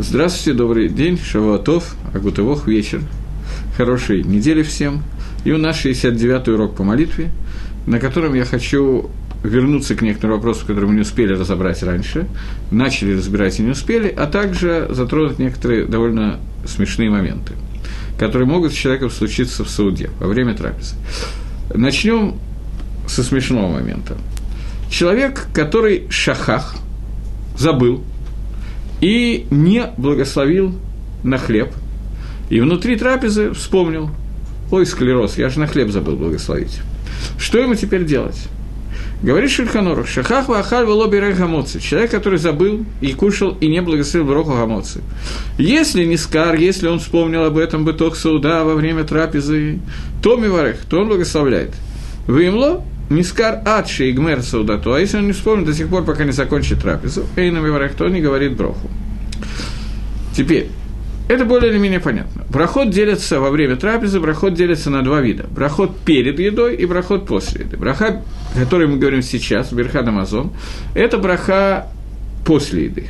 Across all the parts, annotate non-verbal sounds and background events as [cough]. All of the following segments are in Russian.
Здравствуйте, добрый день, Шавуатов, Агутывох, вечер. Хорошей недели всем. И у нас 69-й урок по молитве, на котором я хочу вернуться к некоторым вопросам, которые мы не успели разобрать раньше, начали разбирать и не успели, а также затронуть некоторые довольно смешные моменты, которые могут с человеком случиться в Сауде во время трапезы. Начнем со смешного момента. Человек, который шахах, забыл – и не благословил на хлеб. И внутри трапезы вспомнил, ой, склероз, я же на хлеб забыл благословить. Что ему теперь делать? Говорит Шульханорух, Шахах Вахаль Волоби Гамоци, человек, который забыл и кушал, и не благословил Броху Гамоци. Если не скар, если он вспомнил об этом быток Сауда во время трапезы, то Миварех, то он благословляет. Вымло, Мискар Адши и Гмер Саудату, а если он не вспомнит до сих пор, пока не закончит трапезу, Эйна Миварах, то не говорит броху. Теперь, это более или менее понятно. Брахот делится во время трапезы, брахот делится на два вида. Брахот перед едой и брахот после еды. Браха, о которой мы говорим сейчас, Берхад Амазон, это браха после еды.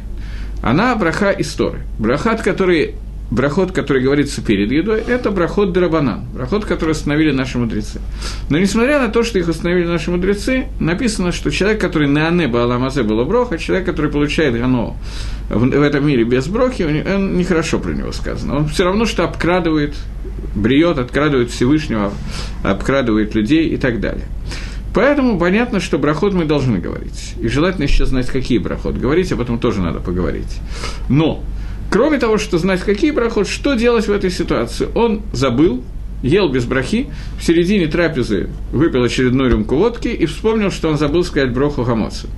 Она браха истории. Брахат, который брахот, который говорится перед едой, это брахот Драбанан, брахот, который установили наши мудрецы. Но несмотря на то, что их установили наши мудрецы, написано, что человек, который на Ане Бааламазе было броха, человек, который получает гано в, этом мире без брохи, он, нехорошо про него сказано. Он все равно, что обкрадывает, бриет, открадывает Всевышнего, обкрадывает людей и так далее. Поэтому понятно, что брахот мы должны говорить. И желательно еще знать, какие брахот говорить, об этом тоже надо поговорить. Но Кроме того, что знать, какие брахот, что делать в этой ситуации? Он забыл, ел без брахи, в середине трапезы выпил очередную рюмку водки и вспомнил, что он забыл сказать броху гамоцы.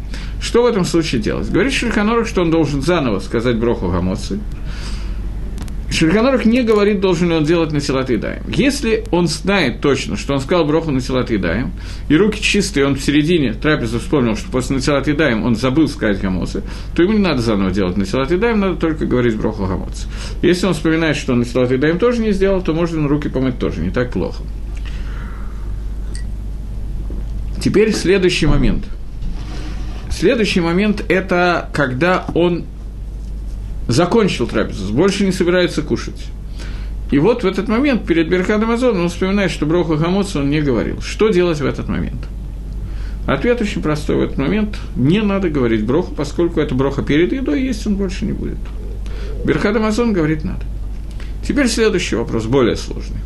Что в этом случае делать? Говорит Шельханорах, что он должен заново сказать броху гамоцы, Шульханорах не говорит, должен ли он делать на Силат Даем. Если он знает точно, что он сказал броху на Силат Даем, и руки чистые, он в середине трапезы вспомнил, что после Насилат Даем он забыл сказать Гамосы, то ему не надо заново делать на Силат Даем, надо только говорить броху Гамосы. Если он вспоминает, что он на Силат Даем тоже не сделал, то можно руки помыть тоже, не так плохо. Теперь следующий момент. Следующий момент – это когда он закончил трапезу, больше не собирается кушать. И вот в этот момент перед Берхадом Азон он вспоминает, что Броха Хамоца он не говорил. Что делать в этот момент? Ответ очень простой. В этот момент не надо говорить Броху, поскольку это Броха перед едой, есть он больше не будет. Берхад Амазон говорит надо. Теперь следующий вопрос, более сложный.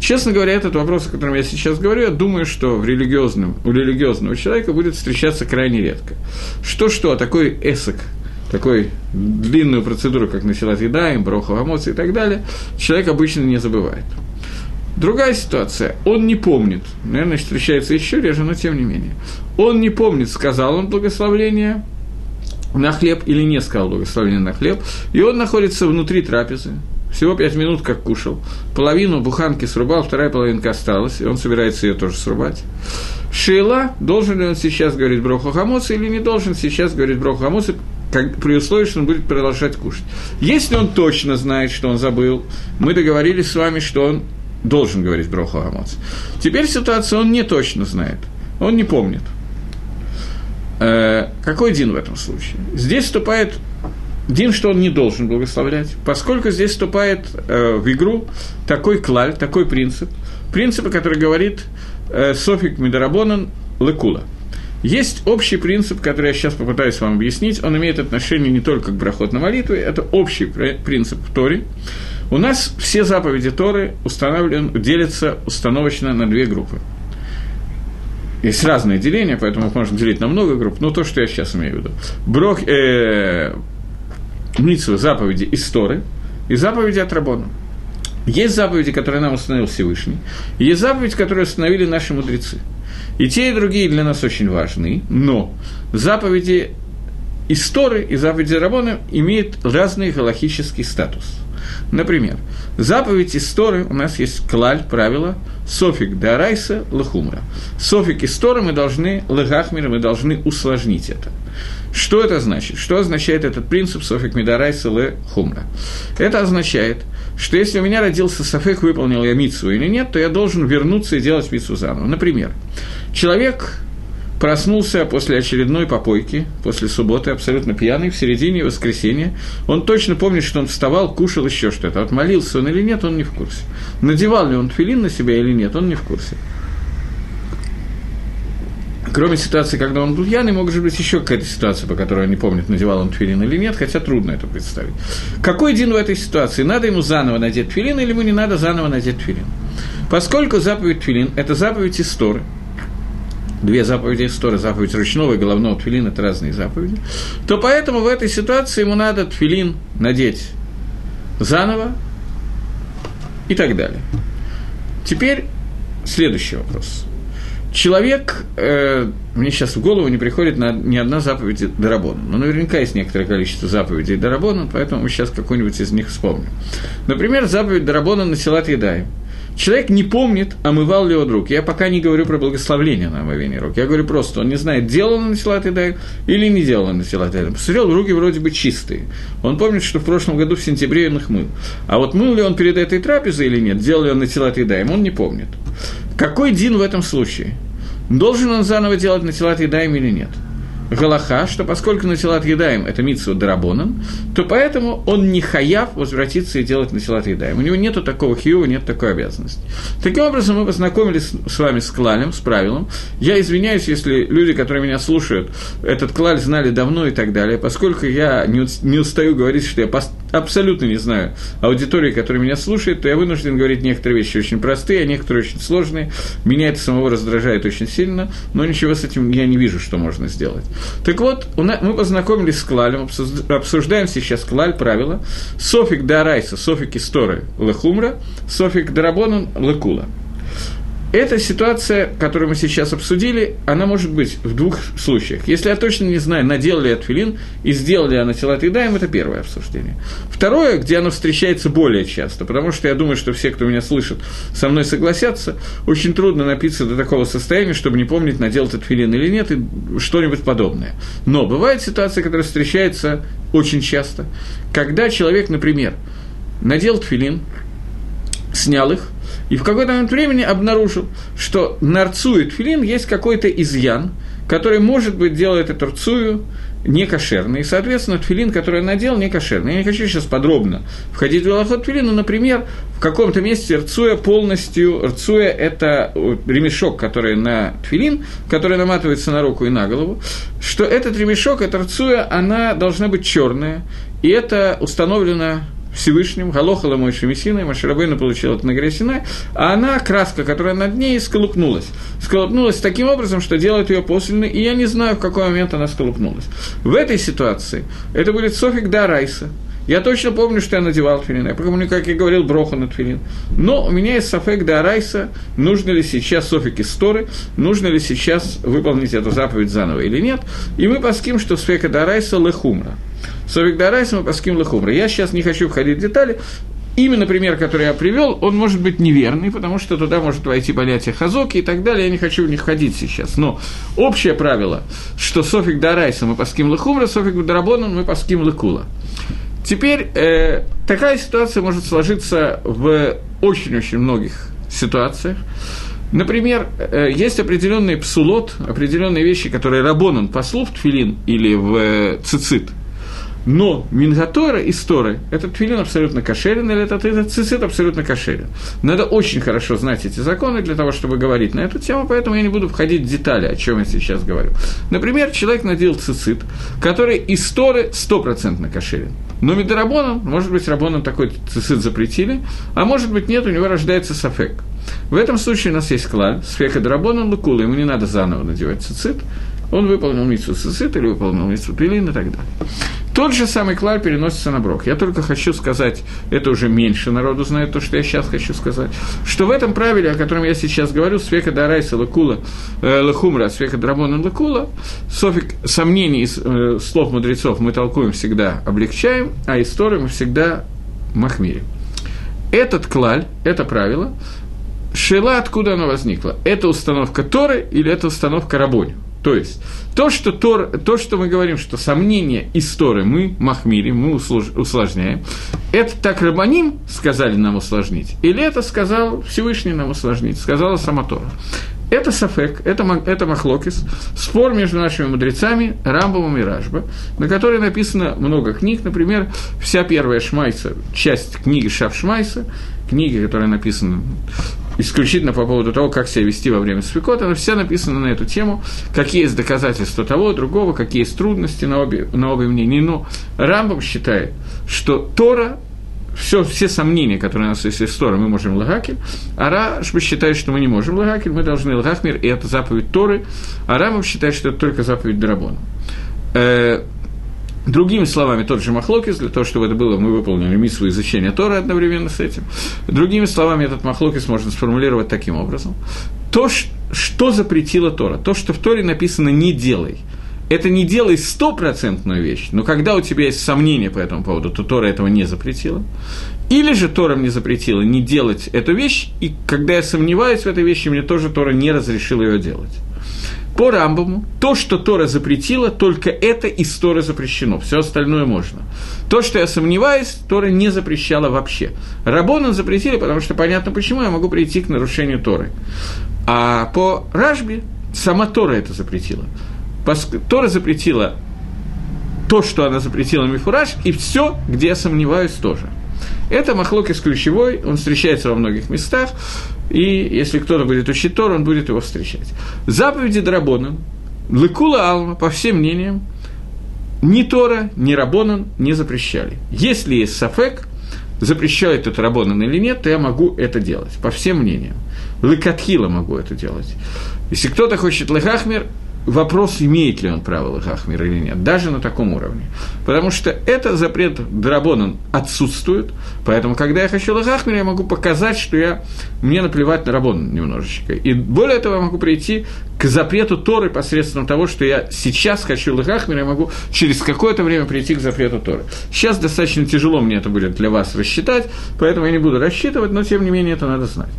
Честно говоря, этот вопрос, о котором я сейчас говорю, я думаю, что в религиозном, у религиозного человека будет встречаться крайне редко. Что-что, такой эсок – такой длинную процедуру, как началась еда, им броху эмоций и так далее, человек обычно не забывает. Другая ситуация. Он не помнит. Наверное, встречается еще реже, но тем не менее. Он не помнит, сказал он благословление на хлеб или не сказал благословение на хлеб, и он находится внутри трапезы, всего пять минут как кушал, половину буханки срубал, вторая половинка осталась, и он собирается ее тоже срубать. Шейла, должен ли он сейчас говорить броху хамоса или не должен сейчас говорить броху хамоса, как, при условии, что он будет продолжать кушать. Если он точно знает, что он забыл, мы договорились с вами, что он должен говорить броху хамоса. Теперь ситуация он не точно знает, он не помнит. Э, какой Дин в этом случае? Здесь вступает Дин, что он не должен благословлять, поскольку здесь вступает э, в игру такой клаль, такой принцип, принцип, который говорит э, Софик Медарабонан Лекула. Есть общий принцип, который я сейчас попытаюсь вам объяснить, он имеет отношение не только к брахот на молитве, это общий принцип в Торе. У нас все заповеди Торы установлен, делятся установочно на две группы. Есть разные деления, поэтому их можно делить на много групп, но то, что я сейчас имею в виду. Брох, э, митсвы, заповеди из Торы и заповеди от Рабона. Есть заповеди, которые нам установил Всевышний, и есть заповеди, которые установили наши мудрецы. И те, и другие для нас очень важны, но заповеди Истории и заповеди Рабона имеют разный галахический статус. Например, заповедь Истории у нас есть клаль, правило, софик дарайса лахумра. Софик Истории мы должны, легахмира, мы должны усложнить это. Что это значит? Что означает этот принцип софик мидарайса ле хумра? Это означает, что если у меня родился Сафек, выполнил я митсу или нет, то я должен вернуться и делать митсу заново. Например, человек проснулся после очередной попойки, после субботы, абсолютно пьяный, в середине воскресенья. Он точно помнит, что он вставал, кушал еще что-то. Вот молился он или нет, он не в курсе. Надевал ли он филин на себя или нет, он не в курсе. Кроме ситуации, когда он был пьяный, может быть еще какая-то ситуация, по которой он не помнит, надевал он тфилин или нет, хотя трудно это представить. Какой день в этой ситуации? Надо ему заново надеть тфилин или ему не надо заново надеть тфилин? Поскольку заповедь тфилин – это заповедь истории, две заповеди истории, заповедь ручного и головного тфилина – это разные заповеди, то поэтому в этой ситуации ему надо тфилин надеть заново и так далее. Теперь следующий вопрос – Человек, э, мне сейчас в голову не приходит на, ни одна заповедь Дарабона, но наверняка есть некоторое количество заповедей Дарабона, поэтому мы сейчас какую-нибудь из них вспомним. Например, заповедь Дарабона на Силат Едаем – Человек не помнит, омывал ли он рук. Я пока не говорю про благословление на омовение рук. Я говорю просто, он не знает, делал он на Силат Идай или не делал он на Силат Идай. Посмотрел, руки вроде бы чистые. Он помнит, что в прошлом году в сентябре он их мыл. А вот мыл ли он перед этой трапезой или нет, делал ли он на Силат Идай, он не помнит. Какой Дин в этом случае? Должен он заново делать на Силат Идаем или нет? Галаха, что поскольку Насилат Едаем – это митсу Дарабонан, то поэтому он не хаяв возвратиться и делать Насилат Едаем. У него нет такого хиева, нет такой обязанности. Таким образом, мы познакомились с вами с клалем, с правилом. Я извиняюсь, если люди, которые меня слушают, этот клаль знали давно и так далее, поскольку я не устаю говорить, что я абсолютно не знаю аудитории, которая меня слушает, то я вынужден говорить некоторые вещи очень простые, а некоторые очень сложные. Меня это самого раздражает очень сильно, но ничего с этим я не вижу, что можно сделать. Так вот, мы познакомились с Клалем, обсуждаем сейчас Клаль, правила. Софик Дарайса, Софик Исторы Лехумра, Софик Дарабонан Лекула. Эта ситуация, которую мы сейчас обсудили, она может быть в двух случаях. Если я точно не знаю, надел ли отфилин и сделал ли она телат едаем, это первое обсуждение. Второе, где оно встречается более часто, потому что я думаю, что все, кто меня слышит, со мной согласятся, очень трудно напиться до такого состояния, чтобы не помнить, надел этот филин или нет, и что-нибудь подобное. Но бывает ситуация, которая встречается очень часто, когда человек, например, надел тфилин, снял их – и в какой-то момент времени обнаружил, что на рцую тфилин есть какой-то изъян, который, может быть, делает эту рцую не кошерный. И, соответственно, тфилин, который он надел, не кошерный. Я не хочу сейчас подробно входить в лохот тфилин, но, например, в каком-то месте рцуя полностью, рцуя – это ремешок, который на тфилин, который наматывается на руку и на голову, что этот ремешок, эта рцуя, она должна быть черная, и это установлено Всевышним, Галохала Мойши Мессиной, Маширабейна получила это на Синай, а она, краска, которая над ней, сколупнулась. Сколупнулась таким образом, что делает ее после, и я не знаю, в какой момент она сколупнулась. В этой ситуации это будет Софик Дарайса. Я точно помню, что я надевал тфилин. Я помню, как я говорил, броху на тфилин. Но у меня есть Софик Дарайса, нужно ли сейчас Софик Исторы, нужно ли сейчас выполнить эту заповедь заново или нет. И мы паскним, что ספק דאורייתא לחומרא. ספק דאורייתא мы паскним לחומרא. Я сейчас не хочу входить в детали. Именно пример, который я привел, он может быть неверный, потому что туда может войти понятие хазаки и так далее. Я не хочу в них ходить сейчас. Но общее правило, что ספק דאורייתא мы паскним לחומרא, ספק דרבנן мы паскним לקולא. Теперь э, такая ситуация может сложиться в очень-очень многих ситуациях. Например, э, есть определенный псулот, определенные вещи, которые Рабонан послал в Тфилин или в э, Цицит – но Мингатора и Сторы, этот твилин абсолютно кошерен, или этот, этот цицит абсолютно кошерен. Надо очень хорошо знать эти законы для того, чтобы говорить на эту тему, поэтому я не буду входить в детали, о чем я сейчас говорю. Например, человек надел цицит, который из Торы стопроцентно кошерен. Но Медорабоном, может быть, Рабоном такой цицит запретили, а может быть, нет, у него рождается сафек. В этом случае у нас есть клаль, сфека Драбоном Лукула, ему не надо заново надевать цицит, он выполнил митсу цицит или выполнил митсу пилин и так далее. Тот же самый клаль переносится на брок. Я только хочу сказать, это уже меньше народу знает то, что я сейчас хочу сказать, что в этом правиле, о котором я сейчас говорю, свека дарайса лакула, э, лахумра, свека драмона лакула, софик сомнений из э, слов мудрецов мы толкуем всегда, облегчаем, а историю мы всегда махмирим. Этот клаль, это правило, шела, откуда оно возникло? Это установка Торы или это установка Рабоню? То есть, то, что, Тор, то, что мы говорим, что сомнения из Торы мы махмирим, мы усложняем, это так Рабаним сказали нам усложнить, или это сказал Всевышний нам усложнить, сказала сама Тора. Это Сафек, это, это Махлокис, спор между нашими мудрецами Рамбовым и Ражба, на которой написано много книг, например, вся первая Шмайса, часть книги Шав Шмайса, книги, которая написана исключительно по поводу того, как себя вести во время свекота, она вся написана на эту тему, какие есть доказательства того, другого, какие есть трудности на обе, на обе мнения. Но Рамбам считает, что Тора все, все сомнения, которые у нас есть из Тора, мы можем лагакель, а Рашба считает, что мы не можем лагакель, мы должны лагахмир, и это заповедь Торы, а Рамов считает, что это только заповедь Драбона. Другими словами, тот же Махлокис, для того, чтобы это было, мы выполнили миссу изучения Торы одновременно с этим. Другими словами, этот Махлокис можно сформулировать таким образом. То, что запретила Тора, то, что в Торе написано «не делай», это не делай стопроцентную вещь, но когда у тебя есть сомнения по этому поводу, то Тора этого не запретила. Или же Тора мне запретила не делать эту вещь, и когда я сомневаюсь в этой вещи, мне тоже Тора не разрешила ее делать. По Рамбаму, то, что Тора запретила, только это из Торы запрещено, все остальное можно. То, что я сомневаюсь, Тора не запрещала вообще. Рабона запретили, потому что понятно, почему я могу прийти к нарушению Торы. А по Ражбе сама Тора это запретила. Тора запретила то, что она запретила Мифураж, и все, где я сомневаюсь, тоже. Это Махлокис ключевой, он встречается во многих местах, и если кто-то будет учить Тор, он будет его встречать. Заповеди Драбона, Лыкула Алма, по всем мнениям, ни Тора, ни Рабонан не запрещали. Если есть Сафек, запрещает это Рабонан или нет, то я могу это делать, по всем мнениям. Лыкатхила могу это делать. Если кто-то хочет Лыхахмер, вопрос, имеет ли он право Лахахмир или нет, даже на таком уровне. Потому что это запрет Драбонан отсутствует, поэтому, когда я хочу Лахахмир, я могу показать, что я, мне наплевать на Рабонан немножечко. И более того, я могу прийти к запрету Торы посредством того, что я сейчас хочу Лахахмир, я могу через какое-то время прийти к запрету Торы. Сейчас достаточно тяжело мне это будет для вас рассчитать, поэтому я не буду рассчитывать, но тем не менее это надо знать.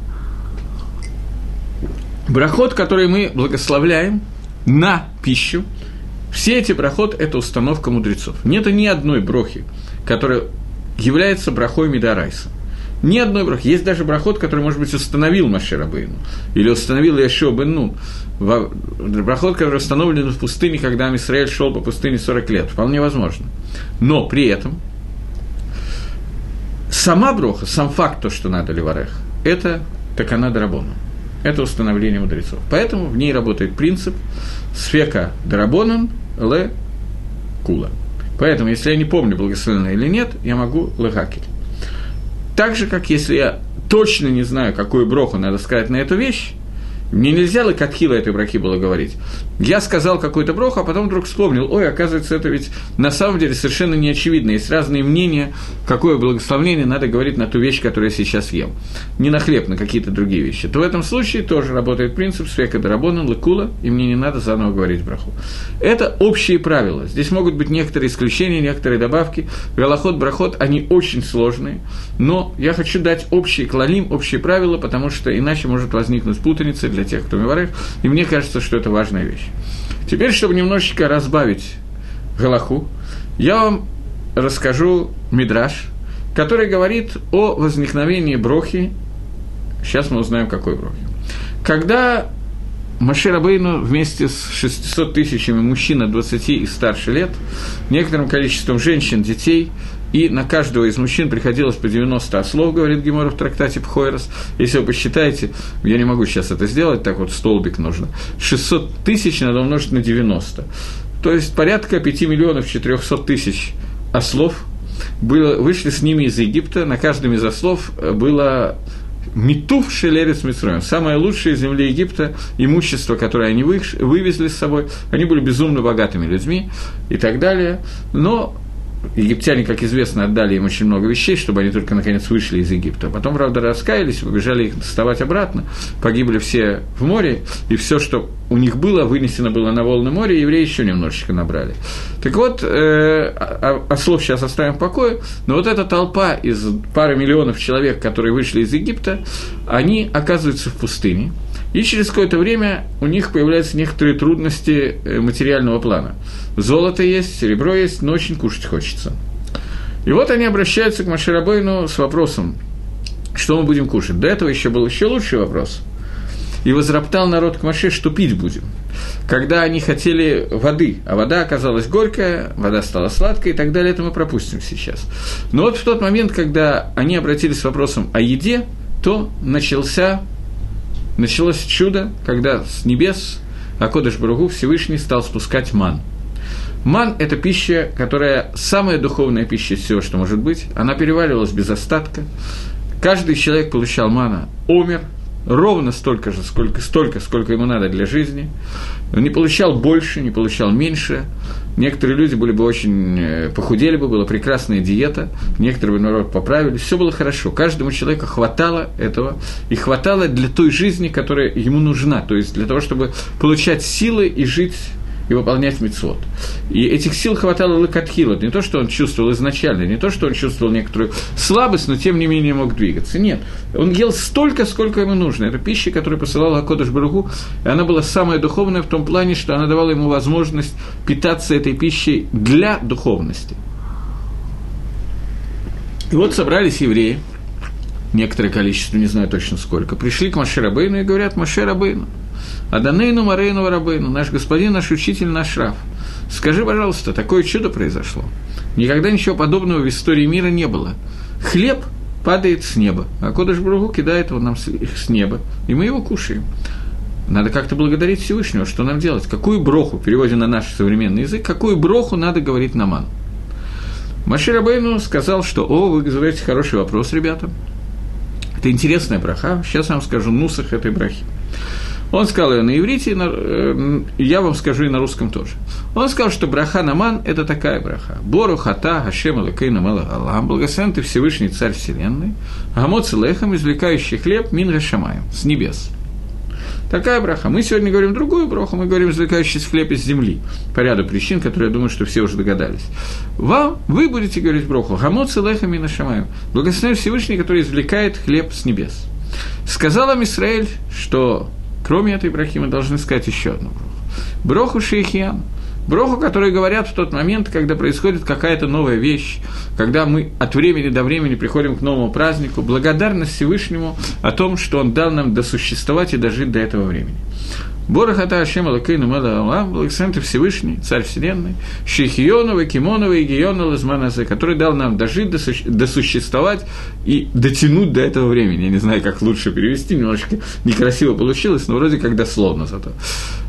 Брахот, который мы благословляем – на пищу, все эти брахот – это установка мудрецов. Нет ни одной брохи, которая является брахой Мидарайса. Ни одной брахи. Есть даже брахот, который, может быть, установил Маширабейну. Или установил Яшо бен Нун. Брахот, который установлен в пустыне, когда Израиль шел по пустыне 40 лет. Вполне возможно. Но при этом сама броха, сам факт, то, что надо Ливарех, это такана Драбону. Это установление мудрецов. Поэтому в ней работает принцип сфека дарабонан ле кула. Поэтому, если я не помню, благословенно или нет, я могу лехакель. Так же, как если я точно не знаю, какую броху надо сказать на эту вещь, мне нельзя лакатхила этой брахи было говорить. Я сказал какой-то брох, а потом вдруг вспомнил, ой, оказывается, это ведь на самом деле совершенно не очевидно. Есть разные мнения, какое благословение надо говорить на ту вещь, которую я сейчас ем. Не на хлеб, на какие-то другие вещи. То в этом случае тоже работает принцип свека дарабона, лакула, и мне не надо заново говорить браху. Это общие правила. Здесь могут быть некоторые исключения, некоторые добавки. Галахот, брахот, они очень сложные, но я хочу дать общие клалим, общие правила, потому что иначе может возникнуть путаница для тех, кто миварых, и мне кажется, что это важная вещь. Теперь, чтобы немножечко разбавить Галаху, я вам расскажу Мидраш, который говорит о возникновении брохи. Сейчас мы узнаем, какой брохи. Когда Машир Абейну вместе с 600 тысячами мужчин от 20 и старше лет, некоторым количеством женщин, детей – и на каждого из мужчин приходилось по 90 ослов, говорит Гемора в трактате Пхойрос. Если вы посчитаете, я не могу сейчас это сделать, так вот столбик нужно, 600 тысяч надо умножить на 90. То есть порядка 5 миллионов 400 тысяч ослов было, вышли с ними из Египта, на каждом из ослов было Митуф Шелерец Митроем, самое лучшее земли Египта, имущество, которое они вывезли с собой, они были безумно богатыми людьми и так далее, но египтяне, как известно, отдали им очень много вещей, чтобы они только наконец вышли из Египта. Потом, правда, раскаялись, побежали их доставать обратно, погибли все в море, и все, что у них было, вынесено было на волны моря, евреи еще немножечко набрали. Так вот, э, ослов сейчас оставим в покое, но вот эта толпа из пары миллионов человек, которые вышли из Египта, они оказываются в пустыне, и через какое-то время у них появляются некоторые трудности э, материального плана. Золото есть, серебро есть, но очень кушать хочется. И вот они обращаются к Маширабойну с вопросом, что мы будем кушать. До этого еще был еще лучший вопрос. и возроптал народ к Маше, что пить будем. Когда они хотели воды, а вода оказалась горькая, вода стала сладкой и так далее, это мы пропустим сейчас. Но вот в тот момент, когда они обратились с вопросом о еде, то начался, началось чудо, когда с небес Акодыш Бругу Всевышний стал спускать ман. Ман – это пища, которая самая духовная пища из всего, что может быть. Она переваривалась без остатка. Каждый человек получал мана, умер, ровно столько же, сколько, столько, сколько ему надо для жизни. Он не получал больше, не получал меньше. Некоторые люди были бы очень э, похудели бы, была прекрасная диета, некоторые бы, наоборот, поправились, все было хорошо. Каждому человеку хватало этого, и хватало для той жизни, которая ему нужна, то есть для того, чтобы получать силы и жить и выполнять мецвод. И этих сил хватало Лакатхила. Не то, что он чувствовал изначально, не то, что он чувствовал некоторую слабость, но тем не менее мог двигаться. Нет. Он ел столько, сколько ему нужно. Это пища, которую посылал Акодыш Баругу, и она была самая духовная в том плане, что она давала ему возможность питаться этой пищей для духовности. И вот собрались евреи, некоторое количество, не знаю точно сколько, пришли к Маширабейну и говорят, Маширабейну, Аданейну Марейну Рабейну, наш господин, наш учитель, наш Раф. Скажи, пожалуйста, такое чудо произошло. Никогда ничего подобного в истории мира не было. Хлеб падает с неба, а Кодыш Бругу кидает его нам с неба, и мы его кушаем. Надо как-то благодарить Всевышнего, что нам делать? Какую броху, переводя на наш современный язык, какую броху надо говорить наман? Машир Абейну сказал, что, о, вы задаете хороший вопрос, ребята. Это интересная браха. Сейчас я вам скажу нусах этой брахи. Он сказал ее на иврите, на, э, я вам скажу и на русском тоже. Он сказал, что браха наман – это такая браха. Бору хата хашем алакейна алам, благословен ты Всевышний Царь Вселенной, гамоц лехом, извлекающий хлеб, мин гашамаем, с небес. Такая браха. Мы сегодня говорим другую браху, мы говорим извлекающий хлеб из земли. По ряду причин, которые, я думаю, что все уже догадались. Вам, вы будете говорить браху, гамоц лехом мин гашамаем, благословен Всевышний, который извлекает хлеб с небес. Сказал им Израиль, что Кроме этой брахи мы должны сказать еще одну броху. Броху шейхиан. Броху, которые говорят в тот момент, когда происходит какая-то новая вещь, когда мы от времени до времени приходим к новому празднику, благодарность Всевышнему о том, что Он дал нам досуществовать и дожить до этого времени. Борохата Ашем Алакейну Мада Алам, благословен Всевышний, Царь Вселенной, Шейхионова, Кимонова и Гиона Лазманазе, который дал нам дожить, досуществовать и дотянуть до этого времени. Я не знаю, как лучше перевести, немножечко некрасиво получилось, но вроде как дословно зато.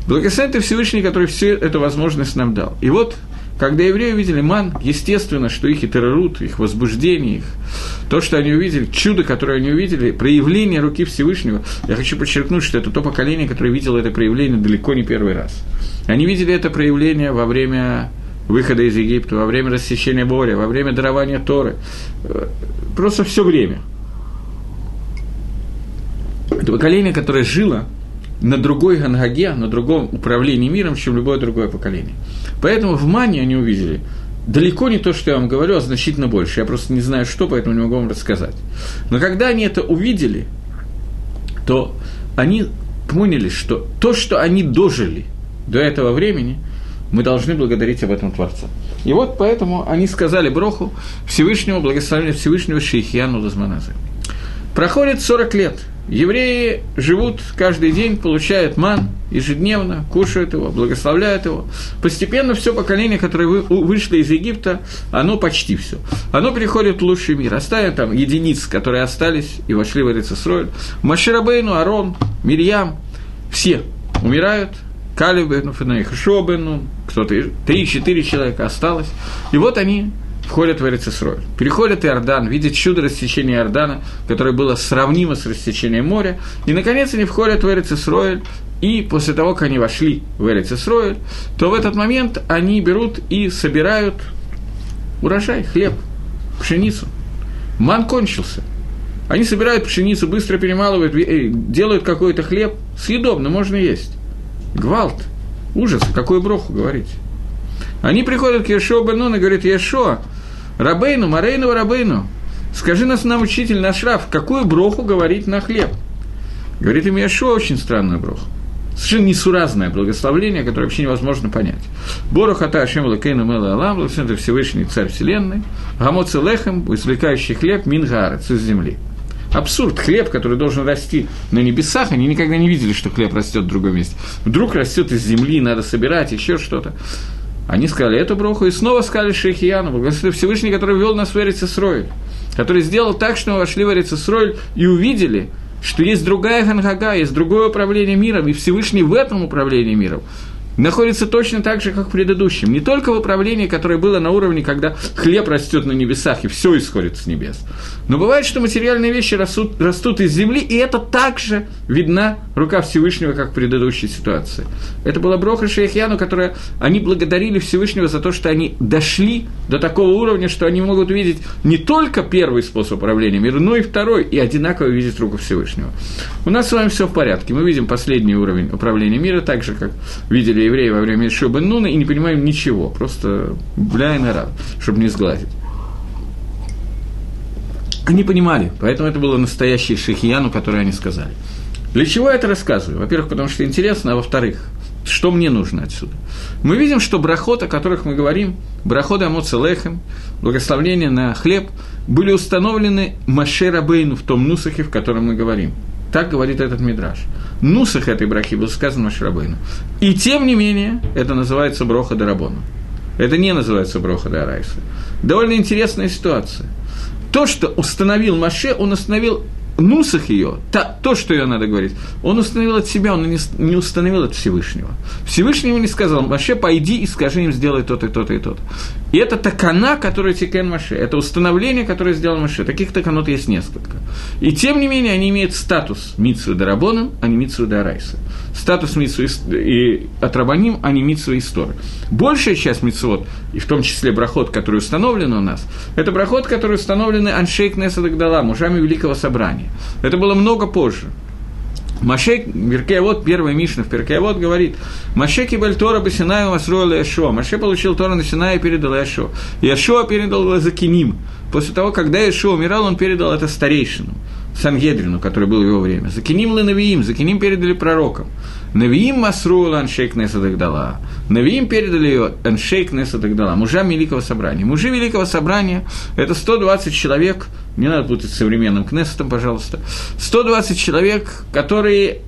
Благословен Всевышний, который всю эту возможность нам дал. И вот когда евреи увидели ман, естественно, что их и террорут, их возбуждение, их, то, что они увидели, чудо, которое они увидели, проявление руки Всевышнего, я хочу подчеркнуть, что это то поколение, которое видело это проявление далеко не первый раз. Они видели это проявление во время выхода из Египта, во время рассечения моря, во время дарования Торы, просто все время. Это поколение, которое жило на другой Гангаге, на другом управлении миром, чем любое другое поколение. Поэтому в Мане они увидели далеко не то, что я вам говорю, а значительно больше. Я просто не знаю, что, поэтому не могу вам рассказать. Но когда они это увидели, то они поняли, что то, что они дожили до этого времени, мы должны благодарить об этом Творца. И вот поэтому они сказали Броху Всевышнему, благословению Всевышнего Шейхияну Лазманазы. Проходит 40 лет – Евреи живут каждый день, получают ман ежедневно, кушают его, благословляют его. Постепенно все поколение, которое вышло из Египта, оно почти все. Оно переходит в лучший мир. Оставим там единиц, которые остались и вошли в Эрицесроль. Маширабейну, Арон, Мирьям, все умирают, Калиб бен Хашо кто-то, три-четыре человека осталось. И вот они входят в Эрицесроль. Переходят Иордан, видят чудо рассечения Иордана, которое было сравнимо с рассечением моря, и, наконец, они входят в Эрицесроль, и после того, как они вошли в Эрицесроль, то в этот момент они берут и собирают урожай, хлеб, пшеницу. Ман кончился. Они собирают пшеницу, быстро перемалывают, э, делают какой-то хлеб, съедобно, можно есть. Гвалт, ужас, какую броху говорить. Они приходят к Ешо Бенун и говорят, Ешо, Рабейну, Марейну, Рабейну, скажи нас нам, учитель, наш Раф, какую броху говорить на хлеб? Говорит им Ешо очень странную броху. Совершенно несуразное благословление, которое вообще невозможно понять. Бору хата Ашем Лакейну Мэла Алам, Всевышний Царь Вселенной, Гамоце Лехем, извлекающий хлеб, Мингарец из земли. Абсурд. Хлеб, который должен расти на небесах, они никогда не видели, что хлеб растет в другом месте. Вдруг растет из земли, надо собирать, еще что-то. Они сказали эту броху и снова сказали Шейхияну, благословен Всевышний, который вел нас в Эрицесроль, который сделал так, что мы вошли в Эрицесроль и увидели, что есть другая Хангага, есть другое управление миром, и Всевышний в этом управлении миром находится точно так же, как в предыдущем. Не только в управлении, которое было на уровне, когда хлеб растет на небесах и все исходит с небес. Но бывает, что материальные вещи растут, растут из земли, и это также видна рука Всевышнего, как в предыдущей ситуации. Это была Броха Шейхьяну, которая они благодарили Всевышнего за то, что они дошли до такого уровня, что они могут увидеть не только первый способ управления миром, но и второй, и одинаково видеть руку Всевышнего. У нас с вами все в порядке. Мы видим последний уровень управления мира, так же, как видели евреи во время Шуба Нуна, и не понимаем ничего, просто бля и рад, чтобы не сглазить. Они понимали, поэтому это было настоящее шихияну, которое они сказали. Для чего я это рассказываю? Во-первых, потому что интересно, а во-вторых, что мне нужно отсюда? Мы видим, что брахот, о которых мы говорим, браходы Амоца Лехем, благословление на хлеб, были установлены Маше Рабейну в том нусахе, в котором мы говорим. Так говорит этот мидраж. Нусах этой брахи был сказан Маше Рабейну. И тем не менее, это называется броха Дарабона. Это не называется броха Дарайса. Довольно интересная ситуация – то, что установил Маше, он установил нусах ее, та, то, что ее надо говорить, он установил от себя, он не, не установил от Всевышнего. Всевышний ему не сказал, Моше, пойди и скажи им, сделай то-то и то-то и то-то. И это תקנה, которая תיקן Моше, это установление, которое сделал Моше. Таких תקנות есть несколько. И тем не менее, они имеют статус מצוות דרבנן, а не מצוות דאורייתא. Статус мицвы от רבנים, а не мицвы из Торы. Большая часть מצוות, и в том числе ברכות, который установлен у нас, это ברכות, который установлены אנשי כנסת הגדולה, мужами Великого Собрания. Это было много позже. Машек, вот первый Мишна в вот говорит, Маше кибель Тора Басинаю Масруэла Яшуа. Маше получил Тора на Синае и передал Яшуа. Яшуа передал Закиним. После того, когда Яшуа умирал, он передал это старейшинам. Сангедрину, который был в его время. Закиним Навиим, Закиним передали пророкам. Навиим Масру Аншейк Несадагдала. Навиим передали ее Аншейк Несадагдала, мужам Великого Собрания. Мужи Великого Собрания – это 120 человек, не надо путать с современным Кнессетом, пожалуйста, 120 человек, которые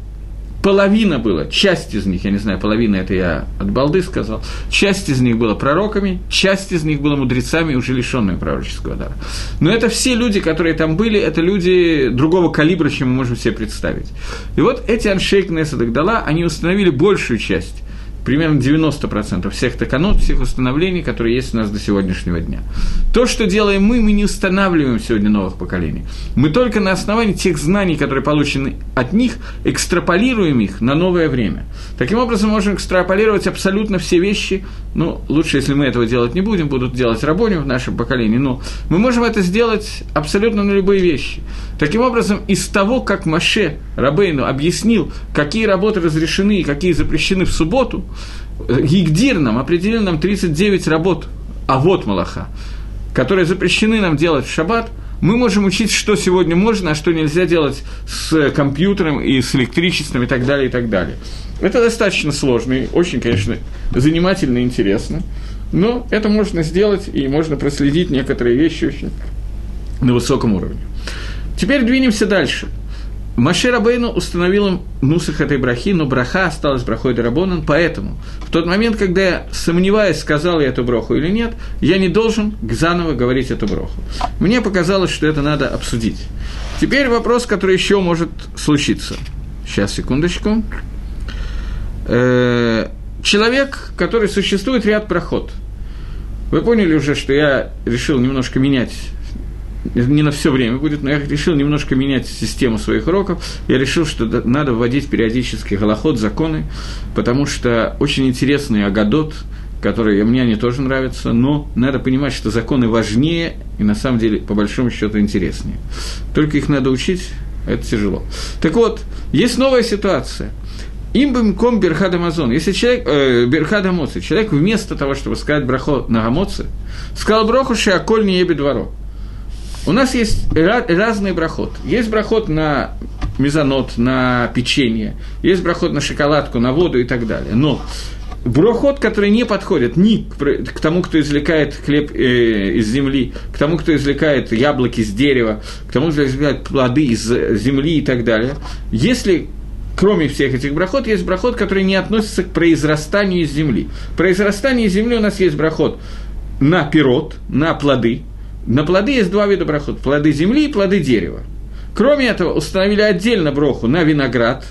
половина была, часть из них, я не знаю, половина это я от балды сказал, часть из них была пророками, часть из них была мудрецами, уже лишенными пророческого дара. Но это все люди, которые там были, это люди другого калибра, чем мы можем себе представить. И вот эти аншейк Несадах Дала, они установили большую часть примерно 90% всех таканот, всех установлений, которые есть у нас до сегодняшнего дня. То, что делаем мы, мы не устанавливаем сегодня новых поколений. Мы только на основании тех знаний, которые получены от них, экстраполируем их на новое время. Таким образом, можем экстраполировать абсолютно все вещи, ну, лучше, если мы этого делать не будем, будут делать рабони в нашем поколении, но мы можем это сделать абсолютно на любые вещи. Таким образом, из того, как Маше Рабейну объяснил, какие работы разрешены и какие запрещены в субботу, Гигдир нам определил нам 39 работ, а вот Малаха, которые запрещены нам делать в шаббат, мы можем учить, что сегодня можно, а что нельзя делать с компьютером и с электричеством и так далее, и так далее. Это достаточно сложно и очень, конечно, занимательно и интересно, но это можно сделать и можно проследить некоторые вещи очень на высоком уровне. Теперь двинемся дальше – Маше Рабейну установил им нусах этой брахи, но браха осталась брахой Дарабонан, поэтому в тот момент, когда я, сомневаясь, сказал я эту браху или нет, я не должен заново говорить эту браху. Мне показалось, что это надо обсудить. Теперь вопрос, который еще может случиться. Сейчас, секундочку. Э, человек, который существует ряд проход. Вы поняли уже, что я решил немножко менять не на все время будет, но я решил немножко менять систему своих уроков. Я решил, что надо вводить периодически голоход, законы, потому что очень интересный агадот, которые мне они тоже нравятся, но надо понимать, что законы важнее и на самом деле по большому счету интереснее. Только их надо учить, это тяжело. Так вот, есть новая ситуация. Им бы ком Берхад Амазон. Если человек, э, Берхад человек вместо того, чтобы сказать брахо на Амоци, сказал броху Шиаколь не ебет дворо. У нас есть разный брахот. Есть брахот на мезонот, на печенье, есть брахот на шоколадку, на воду и так далее. Но брохот, которые не подходят ни к тому, кто извлекает хлеб э, из земли, к тому, кто извлекает яблоки из дерева, к тому, кто извлекает плоды из земли и так далее. Если кроме всех этих брахот, есть брахот, который не относится к произрастанию из земли. Произрастание из земли у нас есть брахот на пирот, на плоды. На плоды есть два вида брахот – плоды земли и плоды дерева. Кроме этого, установили отдельно броху на виноград,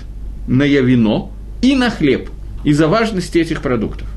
на вино и на хлеб из-за важности этих продуктов.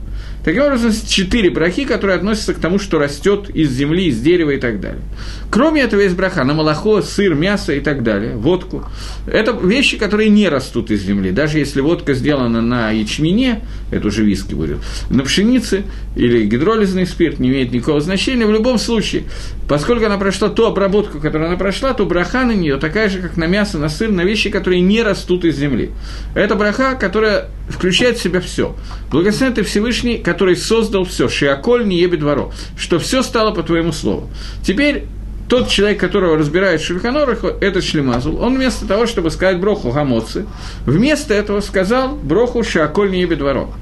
Таким образом, четыре брахи, которые относятся к тому, что растет из земли, из дерева и так далее. Кроме этого, есть браха на молоко, сыр, мясо и так далее, водку. Это вещи, которые не растут из земли. Даже если водка сделана на ячмене, это уже виски будет, на пшенице или гидролизный спирт, не имеет никакого значения. В любом случае, поскольку она прошла ту обработку, которую она прошла, то браха на нее такая же, как на мясо, на сыр, на вещи, которые не растут из земли. Это браха, которая включает в себя все. Благословен ты Всевышний, который создал все, шиаколь не ебет дворо, что все стало по твоему слову. Теперь тот человек, которого разбирает Шульханорах, этот Шлемазул, он вместо того, чтобы сказать Броху Гамоцы, вместо этого сказал Броху Шиаколь не ебет дворо.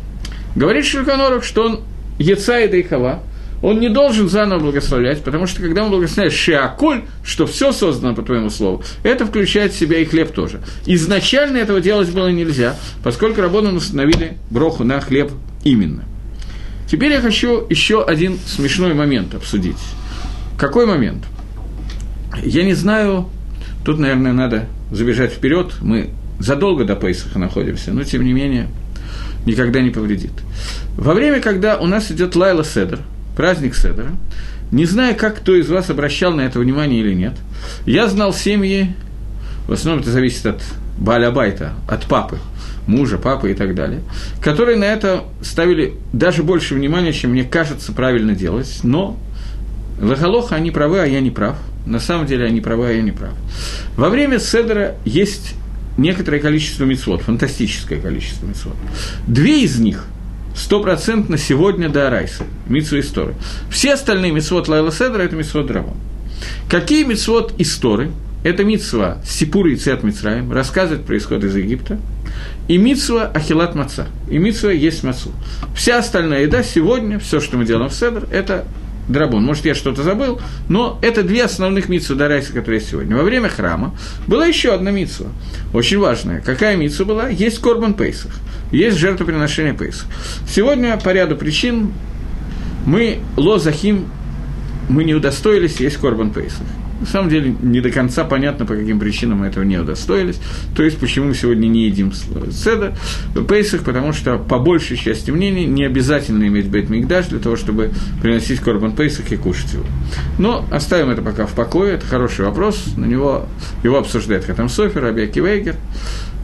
Говорит Шульханорах, что он Яца и Дейхава, он не должен заново благословлять, потому что когда он благословляет шиаколь, что все создано по твоему слову, это включает в себя и хлеб тоже. Изначально этого делать было нельзя, поскольку работу установили броху на хлеб именно. Теперь я хочу еще один смешной момент обсудить. Какой момент? Я не знаю, тут, наверное, надо забежать вперед, мы задолго до Пейсаха находимся, но тем не менее никогда не повредит. Во время, когда у нас идет Лайла Седер – праздник Седера. Не знаю, как кто из вас обращал на это внимание или нет. Я знал семьи, в основном это зависит от Баля Байта, от папы, мужа, папы и так далее, которые на это ставили даже больше внимания, чем мне кажется правильно делать, но Лагалоха они правы, а я не прав. На самом деле они правы, а я не прав. Во время Седера есть некоторое количество мецвод, фантастическое количество мецвод. Две из них – стопроцентно сегодня до Арайса, Митсу Исторы. Все остальные Митсвот Лайла Седра – это Митсвот Драбон. Какие Митсвот Исторы? Это Митсва Сипур и Цет Мицраем, рассказывает про исход из Египта, и Митсва Ахилат Маца, и Митсва есть Мацу. Вся остальная еда сегодня, все, что мы делаем в Седр, это Драбон. Может, я что-то забыл, но это две основных митсу Дарайса, которые есть сегодня. Во время храма была еще одна митсу, очень важная. Какая митсу была? Есть Корбан Пейсах, есть жертвоприношение Пейсах. Сегодня по ряду причин мы лозахим, мы не удостоились есть Корбан Пейсах. На самом деле, не до конца понятно, по каким причинам мы этого не удостоились. То есть, почему мы сегодня не едим седа, пейсах, потому что, по большей части мнений, не обязательно иметь бейт мигдаш для того, чтобы приносить корбан пейсах и кушать его. Но оставим это пока в покое, это хороший вопрос, на него его обсуждает Хатам Софер, Абиаки Вейгер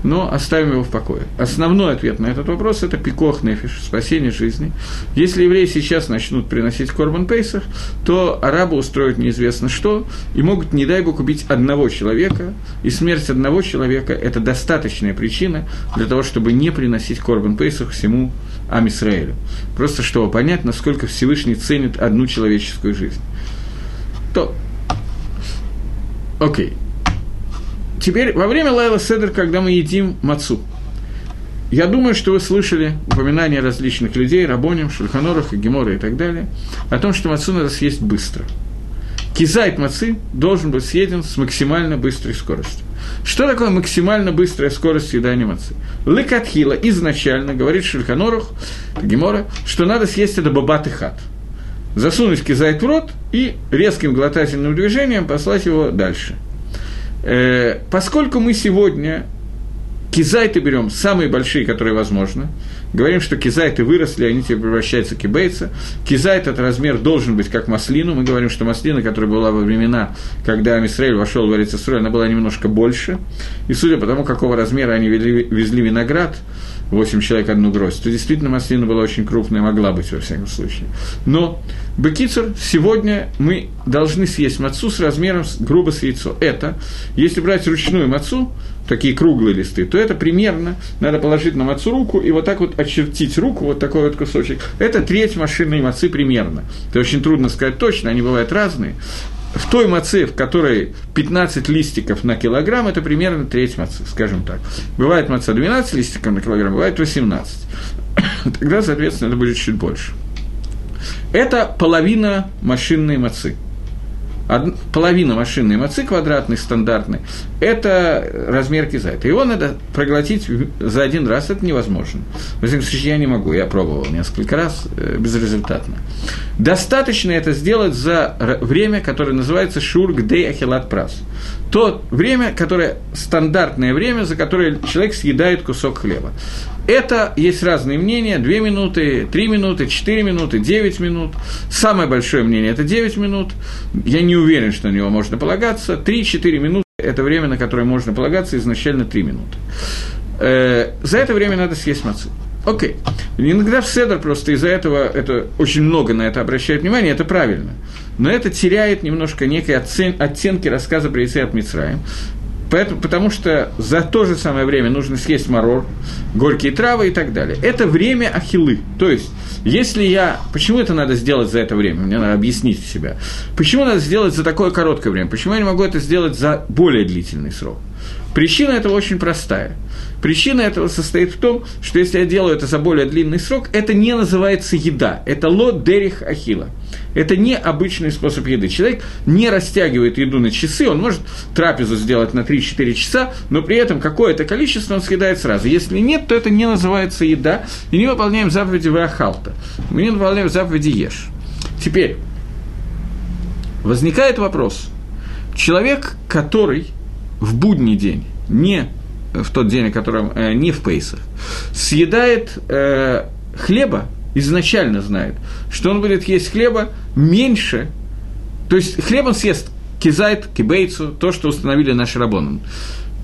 но оставим его в покое. Основной ответ на этот вопрос – это пикох нефиш, спасение жизни. Если евреи сейчас начнут приносить корбан пейсах, то арабы устроят неизвестно что, и могут, не дай бог, убить одного человека, и смерть одного человека – это достаточная причина для того, чтобы не приносить корбан пейсах всему Амисраэлю. Просто чтобы понять, насколько Всевышний ценит одну человеческую жизнь. То, окей. Okay. Теперь, во время Лайла Седер, когда мы едим мацу, я думаю, что вы слышали упоминания различных людей, Рабоним, Шульханорах, Гемора и так далее, о том, что мацу надо съесть быстро. Кизайт мацы должен быть съеден с максимально быстрой скоростью. Что такое максимально быстрая скорость съедания мацы? Лыкатхила изначально говорит Шульханорах, Гемора, что надо съесть это бабат и хат. Засунуть кизайт в рот и резким глотательным движением послать его дальше – Э, поскольку мы сегодня кизайты берем самые большие, которые возможно, говорим, что кизайты выросли, они теперь превращаются в кибейца. Кизайт – этот размер должен быть как маслину. Мы говорим, что маслина, которая была во времена, когда Амисраэль вошел в Арицесрой, она была немножко больше. И судя по тому, какого размера они везли виноград, 8 человек одну гроздь, то действительно маслина была очень крупная, могла быть во всяком случае. Но Бекицер, сегодня мы должны съесть мацу с размером грубо с яйцо. Это, если брать ручную мацу, такие круглые листы, то это примерно, надо положить на мацу руку и вот так вот очертить руку, вот такой вот кусочек. Это треть машинной мацы примерно. Это очень трудно сказать точно, они бывают разные в той маце, в которой 15 листиков на килограмм, это примерно треть мацы, скажем так. Бывает маца 12 листиков на килограмм, бывает 18. [coughs] тогда, соответственно, это будет чуть больше. Это половина машинной мацы – Од... половина машинной мацы квадратной, стандартной, это размер кизайта. Его надо проглотить за один раз, это невозможно. В этом случае я не могу, я пробовал несколько раз, э, безрезультатно. Достаточно это сделать за время, которое называется шург дей ахилат прас. То время, которое стандартное время, за которое человек съедает кусок хлеба. Это есть разные мнения, 2 минуты, 3 минуты, 4 минуты, 9 минут. Самое большое мнение – это 9 минут. Я не уверен, что на него можно полагаться. 3-4 минуты – это время, на которое можно полагаться, изначально 3 минуты. Э, за это время надо съесть мацы. Окей. Иногда в Седр просто из-за этого это очень много на это обращает внимание, это правильно. Но это теряет немножко некие оттенки рассказа про от Мицраем. Поэтому, потому что за то же самое время нужно съесть марор, горькие травы и так далее. Это время ахилы. То есть, если я... Почему это надо сделать за это время? Мне надо объяснить себя. Почему надо сделать за такое короткое время? Почему я не могу это сделать за более длительный срок? Причина этого очень простая. Причина этого состоит в том, что если я делаю это за более длинный срок, это не называется еда, это лот дерих ахила. Это не обычный способ еды. Человек не растягивает еду на часы, он может трапезу сделать на 3-4 часа, но при этом какое-то количество он съедает сразу. Если нет, то это не называется еда, и не выполняем заповеди Вахалта. Мы не выполняем заповеди Ешь. Теперь, возникает вопрос. Человек, который в будний день, не в тот день, о котором, э, не в Пейсах, съедает э, хлеба, изначально знает, что он будет есть хлеба меньше, то есть хлеб он съест кизайт, кибейцу, то, что установили наши рабоны.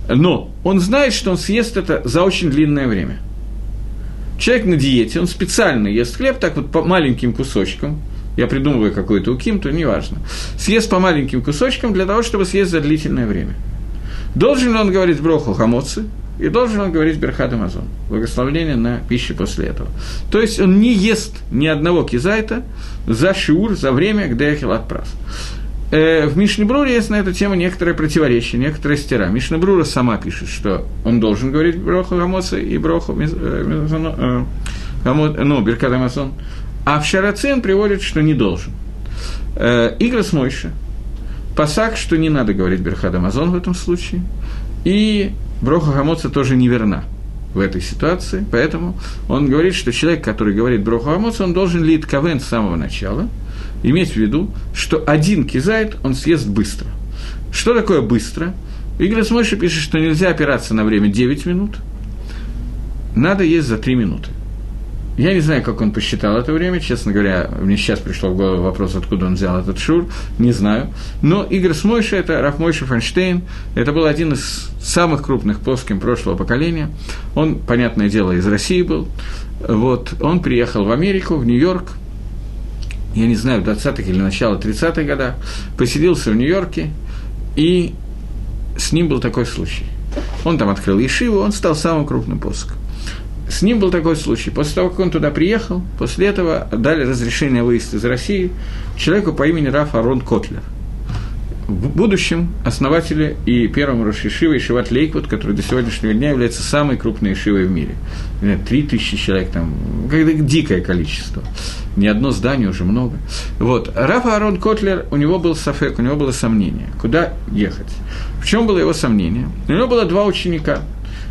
Но он знает, что он съест это за очень длинное время. Человек на диете, он специально ест хлеб так вот по маленьким кусочкам, я придумываю какой-то уким, то неважно, съест по маленьким кусочкам для того, чтобы съесть за длительное время – Должен ли он говорить броху хамоцы, и должен он говорить Берхад Амазон, благословление на пищу после этого. То есть он не ест ни одного кизайта за шиур, за время, где Ахилат прас. Э, в Мишнебруре есть на эту тему некоторые противоречия, некоторые стира. Мишнебрура сама пишет, что он должен говорить броху Хамоцы и броху э, э, ну, Беркат Амазон. А в Шарацин приводит, что не должен. Игра с Мойши – Пасак, что не надо говорить Берхад Амазон в этом случае. И Броха Хамоца тоже неверна в этой ситуации, поэтому он говорит, что человек, который говорит Броху Амоца, он должен лить кавен с самого начала, иметь в виду, что один кизайт он съест быстро. Что такое быстро? Игорь Смойши пишет, что нельзя опираться на время 9 минут, надо есть за 3 минуты. Я не знаю, как он посчитал это время, честно говоря, мне сейчас пришло в голову вопрос, откуда он взял этот шур, не знаю. Но Игорь Смойша, это Рафмойша Фанштейн, это был один из самых крупных плоским прошлого поколения. Он, понятное дело, из России был. Вот, он приехал в Америку, в Нью-Йорк, я не знаю, в 20-х или начало 30-х годах, поселился в Нью-Йорке, и с ним был такой случай. Он там открыл Ешиву, он стал самым крупным поском. С ним был такой случай. После того, как он туда приехал, после этого дали разрешение выезд из России человеку по имени Рав Арон Котлер. В будущем основателя и первому ראש ישיבה ישיבת Лейквуд, который до сегодняшнего дня является самой крупной ешивой в мире. Три тысячи человек там, когда дикое количество. Не одно здание, уже много. Вот. Рав Арон Котлер, у него был ספק, у него было сомнение, куда ехать. В чем было его сомнение? У него было два ученика.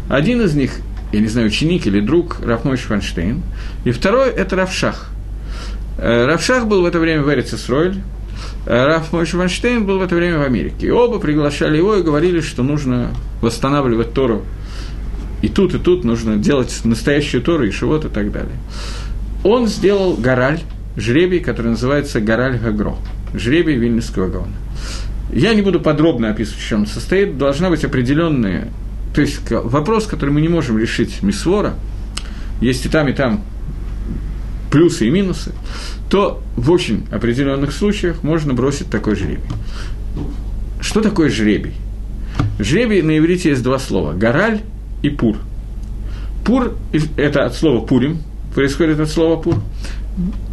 Один из них я не знаю, ученик или друг Рафмойш Фанштейн. И второй – это Равшах. Э, Равшах был в это время в Эрицесройль, э, Раф Ванштейн был в это время в Америке. И оба приглашали его и говорили, что нужно восстанавливать Тору. И тут, и тут нужно делать настоящую Тору, и шивот и так далее. Он сделал гораль, жребий, который называется гораль Гагро, жребий Вильнюсского Гаона. Я не буду подробно описывать, в чем он состоит. Должна быть определенная то есть вопрос, который мы не можем решить мисвора, есть и там, и там плюсы и минусы, то в очень определенных случаях можно бросить такой жребий. Что такое жребий? Жребий на иврите есть два слова – гораль и пур. Пур – это от слова пурим, происходит от слова пур.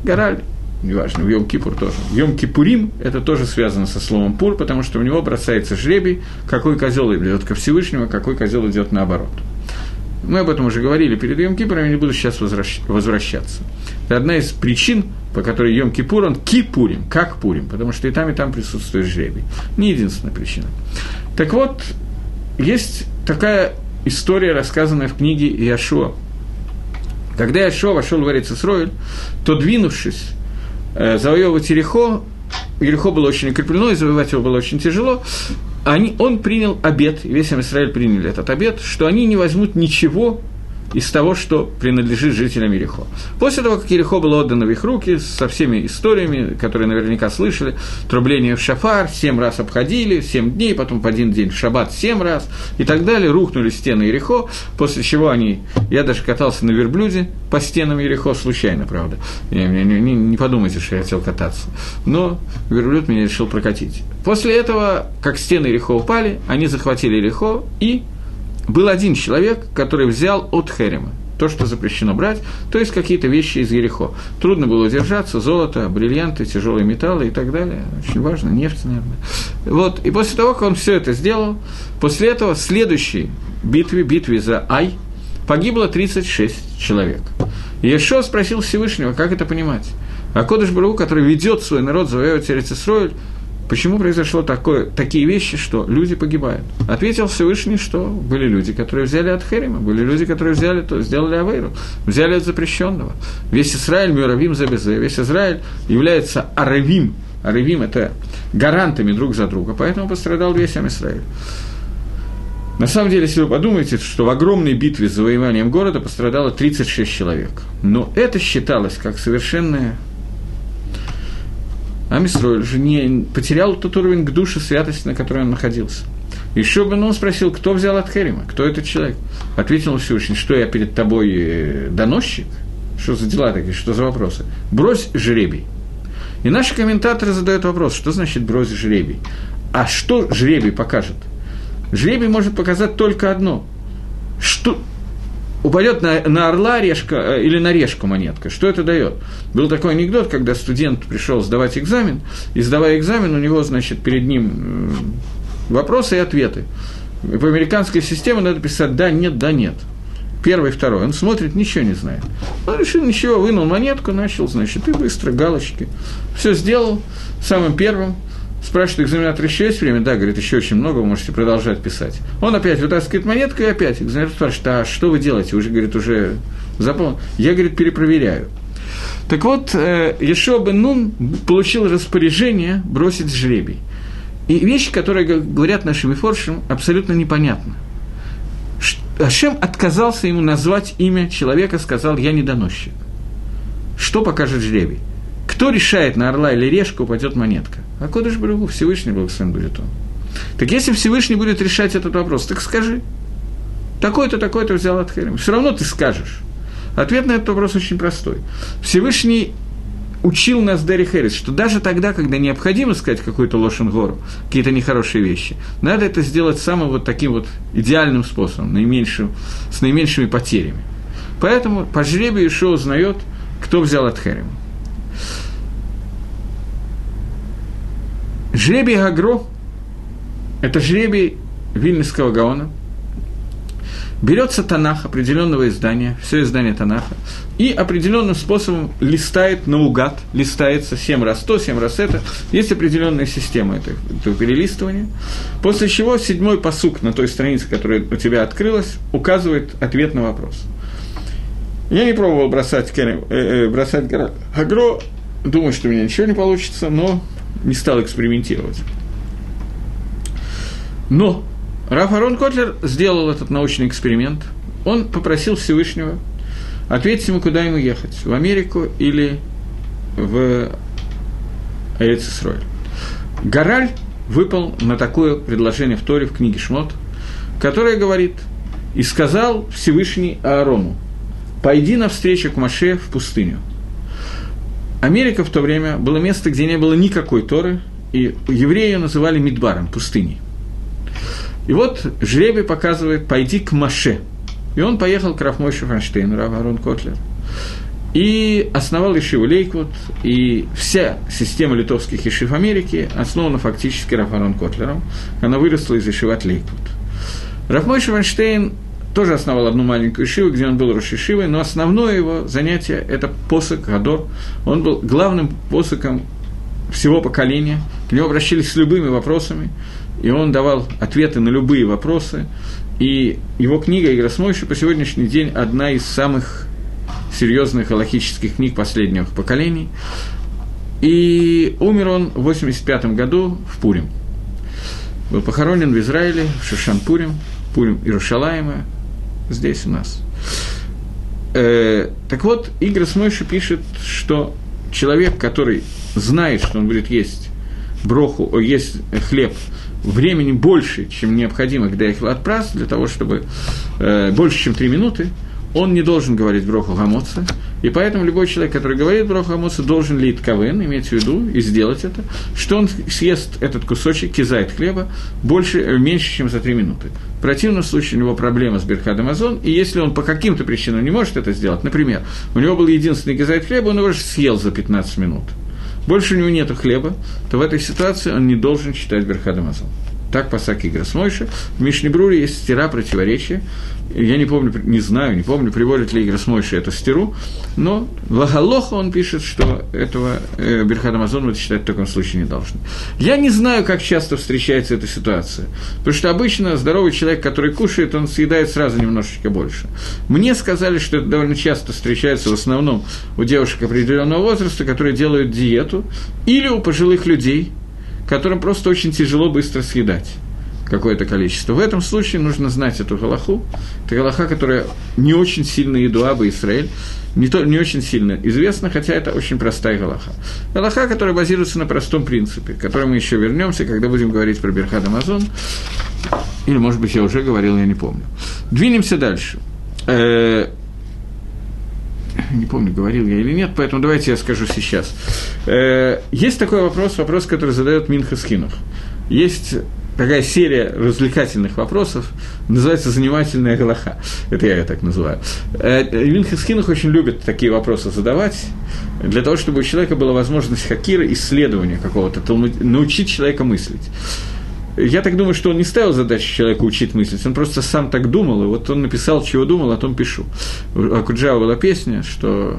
Гораль неважно, в Йом-Кипур тоже. Йом-Кипурим – это тоже связано со словом «пур», потому что у него бросается жребий, какой козел идет ко Всевышнему, какой козел идет наоборот. Мы об этом уже говорили перед Йом Кипуром, я не буду сейчас возвращаться. Это одна из причин, по которой Йом Кипур, он кипурим, как пурим, потому что и там, и там присутствует жребий. Не единственная причина. Так вот, есть такая история, рассказанная в книге Иошуа. Когда Иошуа вошел в Эрицесройль, то, двинувшись завоевывать Ерехо, Ерехо было очень укреплено, и завоевать его было очень тяжело, они, он принял обед, весь Израиль приняли этот обед, что они не возьмут ничего из того, что принадлежит жителям Ерехо. После того, как Ерехо было отдано в их руки, со всеми историями, которые наверняка слышали, трубление в шафар, семь раз обходили, семь дней, потом по один день в шаббат семь раз и так далее, рухнули стены Ерехо, после чего они, я даже катался на верблюде по стенам Ерехо, случайно, правда, не, не, не, не подумайте, что я хотел кататься, но верблюд меня решил прокатить. После этого, как стены Ерехо упали, они захватили Ерехо и был один человек, который взял от Херема то, что запрещено брать, то есть какие-то вещи из Ерехо. Трудно было удержаться, золото, бриллианты, тяжелые металлы и так далее. Очень важно, нефть, наверное. Вот, и после того, как он все это сделал, после этого в следующей битве, битве за Ай, погибло 36 человек. Ешо спросил Всевышнего, как это понимать. А Кодыш Бару, который ведет свой народ завоевывать Эрицесройль, Почему произошло такое, такие вещи, что люди погибают? Ответил Всевышний, что были люди, которые взяли от Херима, были люди, которые взяли, то сделали Авейру, взяли от запрещенного. Весь Израиль, Мюравим Забезе, весь Израиль является Аравим. Аравим – это гарантами друг за друга, поэтому пострадал весь Израиль. На самом деле, если вы подумаете, что в огромной битве с завоеванием города пострадало 36 человек, но это считалось как совершенное Амисроль же не потерял тот уровень к душе святости, на которой он находился. Еще бы он спросил, кто взял от Херима, кто этот человек. Ответил Всевышний, что я перед тобой э, доносчик? Что за дела такие, что за вопросы? Брось жребий. И наши комментаторы задают вопрос, что значит брось жребий? А что жребий покажет? Жребий может показать только одно. Что, упадет на, на орла решка э, или на решку монетка. Что это дает? Был такой анекдот, когда студент пришел сдавать экзамен, и сдавая экзамен, у него, значит, перед ним вопросы и ответы. По американской системе надо писать «да», «нет», «да», «нет». Первый, второй. Он смотрит, ничего не знает. Он решил ничего, вынул монетку, начал, значит, и быстро галочки. Все сделал самым первым – Спрашивает экзаменатор, еще есть время? Да, говорит, еще очень много, вы можете продолжать писать. Он опять вытаскивает монетку и опять. Экзаменатор спрашивает, а что вы делаете? Уже, говорит, уже запомнил. Я, говорит, перепроверяю. Так вот, э, Ешо бен Нун получил распоряжение бросить жребий. И вещи, которые говорят нашим форшам, абсолютно непонятны. Ашем отказался ему назвать имя человека, сказал, я недоносчик. Что покажет жребий? Кто решает, на орла или решку упадет монетка? А Кодыш Барагу, Всевышний благословен будет он. Так если Всевышний будет решать этот вопрос, так скажи. Такой-то, такой-то взял от Херем. Все равно ты скажешь. Ответ на этот вопрос очень простой. Всевышний учил нас Дерри Хэрис, что даже тогда, когда необходимо сказать какую-то гору, какие-то нехорошие вещи, надо это сделать самым вот таким вот идеальным способом, наименьшим, с наименьшими потерями. Поэтому по жребию Ишо узнает, кто взял от Херема. Жребий Гагро – это жребий Вильнюсского Гаона. Берется Танах определенного издания, все издание Танаха, и определенным способом листает наугад, листается 7 раз то, 7 раз это. Есть определенная система этого, перелистывания. После чего седьмой посук на той странице, которая у тебя открылась, указывает ответ на вопрос. Я не пробовал бросать, э, э, бросать Гагро, думаю, что у меня ничего не получится, но не стал экспериментировать. Но Раф Арон Котлер сделал этот научный эксперимент. Он попросил Всевышнего ответить ему, куда ему ехать, в Америку или в Эрицисроль. Гораль выпал на такое предложение в Торе, в книге Шмот, которое говорит, «И сказал Всевышний Аарону, пойди навстречу к Маше в пустыню». Америка в то время было место, где не было никакой Торы, и евреи ее называли Мидбаром, пустыней. И вот жребий показывает «пойди к Маше». И он поехал к Рафмойшу Франштейну, Рав Арон Котлер, и основал Ишиву Лейквуд, и вся система литовских Ишив Америки основана фактически Рафарон Котлером, она выросла из Ишиват Лейквуд. Рафмойш Ванштейн тоже основал одну маленькую шиву, где он был Рошишивой, но основное его занятие – это посок Гадор. Он был главным посоком всего поколения, к нему обращались с любыми вопросами, и он давал ответы на любые вопросы. И его книга «Игросмойши» по сегодняшний день одна из самых серьезных галактических книг последних поколений. И умер он в 85 году в Пурим. Был похоронен в Израиле, в Шишанпурим, Пурим Иерушалаема, здесь у нас. Э, так вот, Игорь Смойши пишет, что человек, который знает, что он будет есть броху, есть хлеб времени больше, чем необходимо, когда их отпрас, для того, чтобы э, больше, чем три минуты, он не должен говорить броху гамоца, и поэтому любой человек, который говорит броху гамоца, должен лить кавен, иметь в виду и сделать это, что он съест этот кусочек, кизает хлеба, больше, э, меньше, чем за три минуты. В противном случае у него проблема с Берхадом Азон, и если он по каким-то причинам не может это сделать, например, у него был единственный кизает хлеба, он его же съел за 15 минут, больше у него нет хлеба, то в этой ситуации он не должен читать Берхадом Азон. Так пасак Играс Мойша. В Мишнебруре есть стира противоречия. Я не помню, не знаю, не помню, приводит ли Играс Мойша эту стиру, но Лагалоха он пишет, что этого э, Берхад Амазон это считать в таком случае не должны. Я не знаю, как часто встречается эта ситуация, потому что обычно здоровый человек, который кушает, он съедает сразу немножечко больше. Мне сказали, что это довольно часто встречается в основном у девушек определенного возраста, которые делают диету, или у пожилых людей – которым просто очень тяжело быстро съедать какое-то количество. В этом случае нужно знать эту галаху. Это галаха, которая не очень сильно еду Аба Израиль, не, то, не очень сильно известна, хотя это очень простая галаха. Галаха, которая базируется на простом принципе, к которому мы еще вернемся, когда будем говорить про Берхад Амазон. Или, может быть, я уже говорил, я не помню. Двинемся дальше. [coughs] Не помню, говорил я или нет, поэтому давайте я скажу сейчас. Э, есть такой вопрос, вопрос, который задает Минха Скинух. Есть такая серия развлекательных вопросов, называется «Занимательная галаха». Это я ее так называю. Э, Минха Скинух очень любит такие вопросы задавать, для того, чтобы у человека была возможность хакира, исследования какого-то, научить человека мыслить. Я так думаю, что он не ставил задачу человеку учить мыслить, он просто сам так думал, и вот он написал, чего думал, о том пишу. У Акуджава была песня, что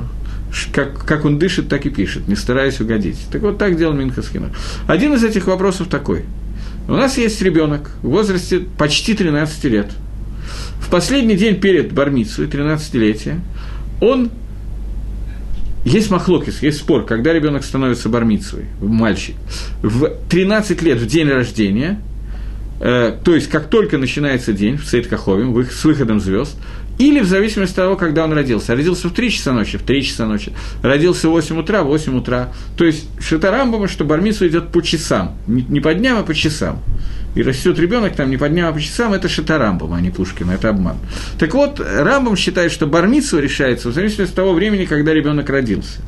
как, как он дышит, так и пишет, не стараясь угодить. Так вот так делал Минхаскинов. Один из этих вопросов такой. У нас есть ребенок в возрасте почти 13 лет. В последний день перед Бармицей, 13-летия, он есть махлокис, есть спор, когда ребенок становится бармицей, мальчик. В 13 лет, в день рождения, э, то есть как только начинается день в Цейткахове, с выходом звезд, или в зависимости от того, когда он родился. Родился в 3 часа ночи, в 3 часа ночи. Родился в 8 утра, в 8 утра. То есть Шатарамбама, что бармицу идет по часам. Не по дням, а по часам и растет ребенок там не по дням, а по часам, это Шатарамбам, а не Пушкин, это обман. Так вот, Рамбам считает, что бармицу решается в зависимости от того времени, когда ребенок родился.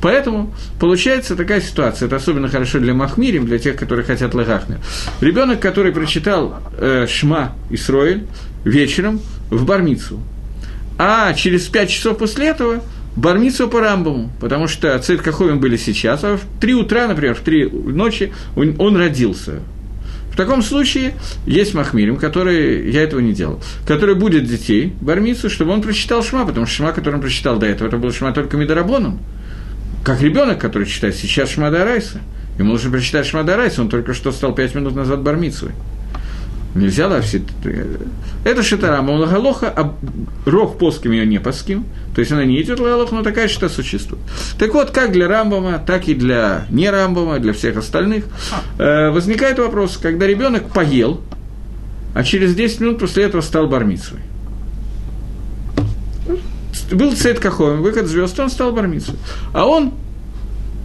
Поэтому получается такая ситуация, это особенно хорошо для Махмирим, для тех, которые хотят Лагахнер. Ребенок, который прочитал э, Шма Исроэль вечером в бармицу, а через пять часов после этого Бармицу по Рамбаму, потому что Цейд Каховин были сейчас, а в три утра, например, в три ночи он, он родился. В таком случае есть Махмирим, который, я этого не делал, который будет детей, бармицу, чтобы он прочитал Шма, потому что Шма, который он прочитал до этого, это был Шма только Мидарабоном, как ребенок, который читает сейчас Шма Дарайса. Ему нужно прочитать Шма Дарайса, он только что стал пять минут назад бармицей. Нельзя, да, все... Это шитарама, он галоха, а рог плоским ее не паским, то есть она не идет галох, но такая шита существует. Так вот, как для Рамбама, так и для не Рамбама, для всех остальных, э, возникает вопрос, когда ребенок поел, а через 10 минут после этого стал бармицей. Был цвет кахоем, выход звезд, он стал бармицей. А он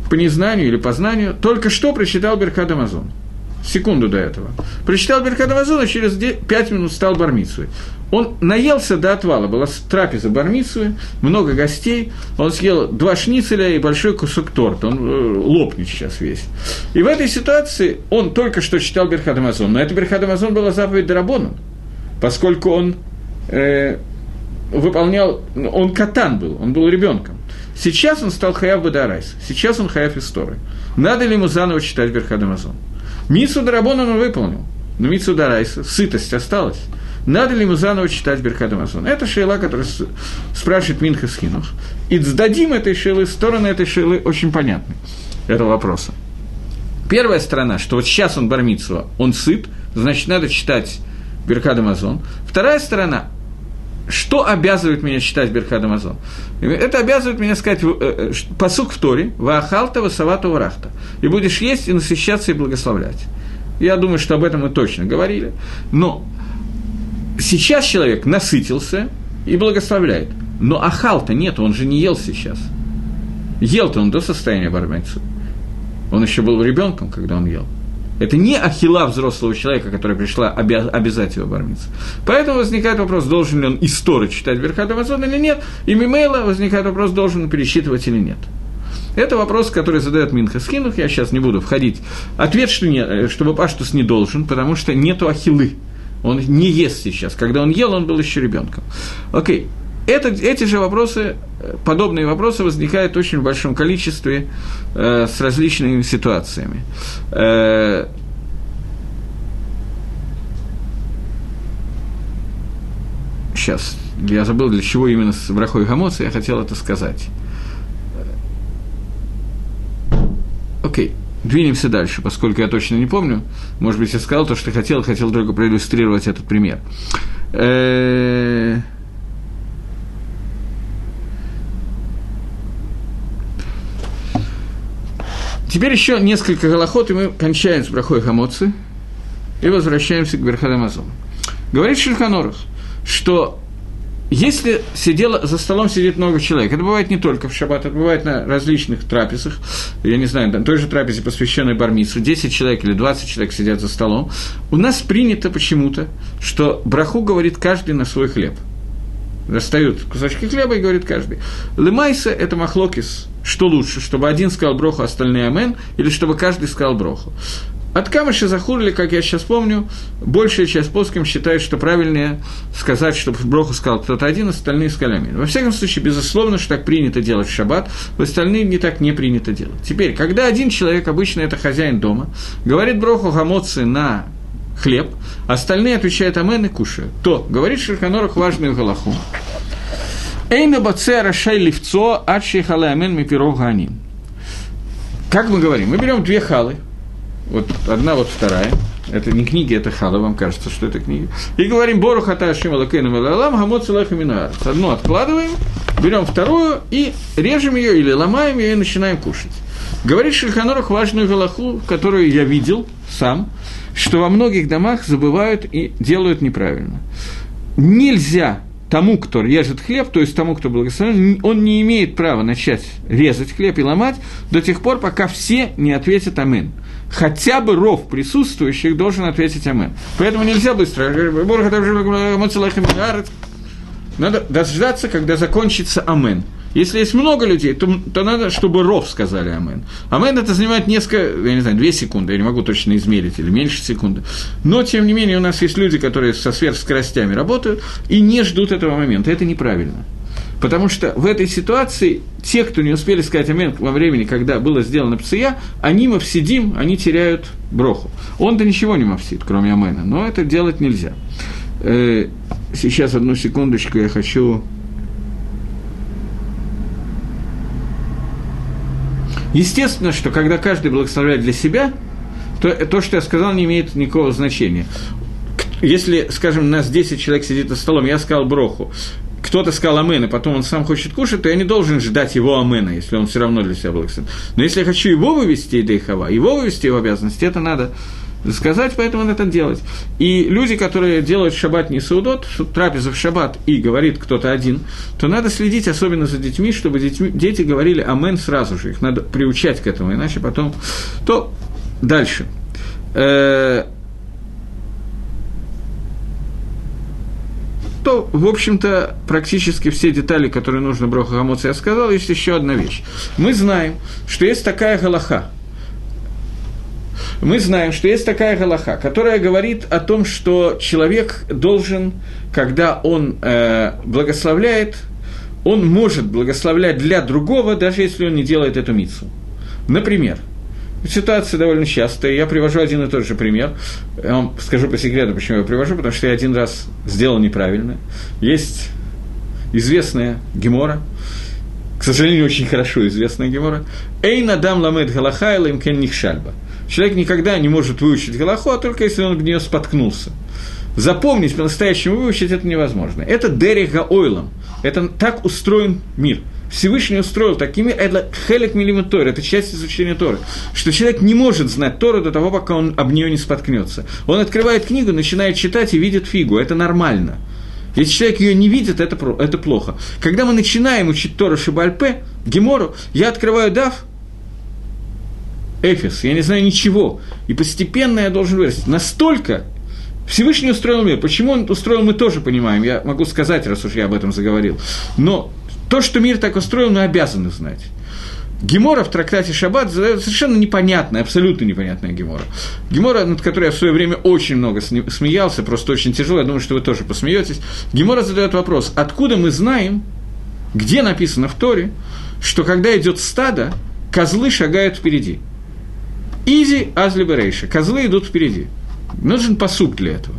по незнанию или по знанию только что прочитал Берхад Амазон секунду до этого. Прочитал Беркат Амазона, через 5 минут стал бармицей. Он наелся до отвала, была трапеза бармицу, много гостей, он съел два шницеля и большой кусок торта, он э, лопнет сейчас весь. И в этой ситуации он только что читал Берхад Амазон, но это Берхад Амазон была заповедь Дарабоном, поскольку он э, выполнял, он катан был, он был ребенком. Сейчас он стал хаяв Бадарайс, сейчас он хаяв истории. Надо ли ему заново читать Берхад Амазон? Мицу Дарабон он выполнил, но Мицу Дарайса, сытость осталась. надо ли ему заново читать Беркат Амазон. Это шейла, которая спрашивает Минха Схинух. И сдадим этой шейлы, стороны этой шейлы очень понятны, этого вопроса. Первая сторона, что вот сейчас он бармитсва, он сыт, значит, надо читать Беркад Амазон. Вторая сторона, что обязывает меня читать Берхад Амазон? Это обязывает меня сказать э, э, посук в Торе, Ваахалта, Васавату, Варахта. И будешь есть и насыщаться и благословлять. Я думаю, что об этом мы точно говорили. Но сейчас человек насытился и благословляет. Но ахал-то нет, он же не ел сейчас. Ел-то он до состояния бармейца. Он еще был ребенком, когда он ел. Это не ахила взрослого человека, которая пришла обяз, обязать его бормиться. Поэтому возникает вопрос, должен ли он исторы читать Берхат Амазон или нет, и Мимейла возникает вопрос, должен он пересчитывать или нет. Это вопрос, который задает Минха Скинух, я сейчас не буду входить. Ответ, что, не, э, что Паштус не должен, потому что нету ахилы. Он не ест сейчас. Когда он ел, он был еще ребенком. Окей. Это, эти же вопросы, э, подобные вопросы возникают очень в большом количестве э, с различными ситуациями. Э, сейчас, я забыл, для чего именно с брахой Гамоца я хотел это сказать. Окей, двинемся дальше, поскольку я точно не помню. Может быть, я сказал то, что хотел, хотел только проиллюстрировать этот пример. Э-э- Теперь еще несколько голоход, и мы кончаем с брахой хамоцы и возвращаемся к Берхадамазону. Говорит Шельханорах, что если сидело, за столом сидит много человек, это бывает не только в шаббат, это бывает на различных трапезах, я не знаю, на той же трапезе, посвященной бармицу, 10 человек или 20 человек сидят за столом, у нас принято почему-то, что браху говорит каждый на свой хлеб. Достают кусочки хлеба и говорит каждый. Лемайса – это махлокис, что лучше, чтобы один сказал броху, а остальные амен, или чтобы каждый сказал броху. От Камыши Захурли, как я сейчас помню, большая часть плоским считает, что правильнее сказать, чтобы броху сказал кто-то один, остальные сказали амин. Во всяком случае, безусловно, что так принято делать в шаббат, в остальные не так не принято делать. Теперь, когда один человек, обычно это хозяин дома, говорит броху гамоцы на хлеб, остальные отвечают амен и кушают, то говорит Шерханорах важную галаху. Эйна баце рашай лифцо адши халамен ми ганим. Как мы говорим? Мы берем две халы, вот одна, вот вторая, это не книги, это хала, вам кажется, что это книги. И говорим, Бору хата Ашим Алакейну Мелалам, Гамот Минуарец. Одну откладываем, берем вторую и режем ее или ломаем ее и начинаем кушать. Говорит Шельханорах важную галаху, которую я видел сам, что во многих домах забывают и делают неправильно. Нельзя тому, кто режет хлеб, то есть тому, кто благословен, он не имеет права начать резать хлеб и ломать до тех пор, пока все не ответят «Амин». Хотя бы ров присутствующих должен ответить «Амин». Поэтому нельзя быстро. Надо дождаться, когда закончится «Амин». Если есть много людей, то, то надо, чтобы ров сказали амен. Амен это занимает несколько, я не знаю, две секунды, я не могу точно измерить, или меньше секунды. Но, тем не менее, у нас есть люди, которые со сверхскоростями работают и не ждут этого момента. Это неправильно. Потому что в этой ситуации те, кто не успели сказать амен во времени, когда было сделано пция, они мавсидим, они теряют броху. Он-то ничего не мавсид, кроме амена, но это делать нельзя. Э, сейчас одну секундочку я хочу Естественно, что когда каждый благословляет для себя, то то, что я сказал, не имеет никакого значения. Если, скажем, нас 10 человек сидит за столом, я сказал броху, кто-то сказал амен, и потом он сам хочет кушать, то я не должен ждать его амена, если он все равно для себя благословен. Но если я хочу его вывести из Дейхава, его вывести в обязанности, это надо сказать, поэтому надо это делать. И люди, которые делают шаббат не саудот, трапезу в шаббат, и говорит кто-то один, то надо следить особенно за детьми, чтобы детьми, дети говорили амен сразу же, их надо приучать к этому, иначе потом... То дальше. Э, то, в общем-то, практически все детали, которые нужно Броха Гамоца, я сказал, есть еще одна вещь. Мы знаем, что есть такая галаха – мы знаем, что есть такая галаха, которая говорит о том, что человек должен, когда он э, благословляет, он может благословлять для другого, даже если он не делает эту мицу. Например, Ситуация довольно частая. Я привожу один и тот же пример. Я вам скажу по секрету, почему я привожу, потому что я один раз сделал неправильно. Есть известная Гемора, к сожалению, очень хорошо известная Гемора. Эйн адам ламед галаха им кен нихшальба. Человек никогда не может выучить галаху, а только если он в нее споткнулся. Запомнить по-настоящему выучить это невозможно. Это дерега ойлом. Это так устроен мир. Всевышний устроил такими, это хелек милимит Тор, это часть изучения Торы, что человек не может знать Тору до того, пока он об нее не споткнется. Он открывает книгу, начинает читать и видит фигу, это нормально. Если человек ее не видит, это, это плохо. Когда мы начинаем учить Тору Шибальпе, Гемору, я открываю Дав, Эфис, я не знаю ничего, и постепенно я должен вырасти. Настолько Всевышний устроил мир. Почему он устроил, мы тоже понимаем. Я могу сказать, раз уж я об этом заговорил. Но то, что мир так устроен, мы обязаны знать. Гемора в трактате Шаббат совершенно непонятная, абсолютно непонятная Гемора. Гемора, над которой я в свое время очень много смеялся, просто очень тяжело, я думаю, что вы тоже посмеетесь. Гемора задает вопрос, откуда мы знаем, где написано в Торе, что когда идет стадо, козлы шагают впереди. Изи азли берейша. Козлы идут впереди. Нужен посуд для этого.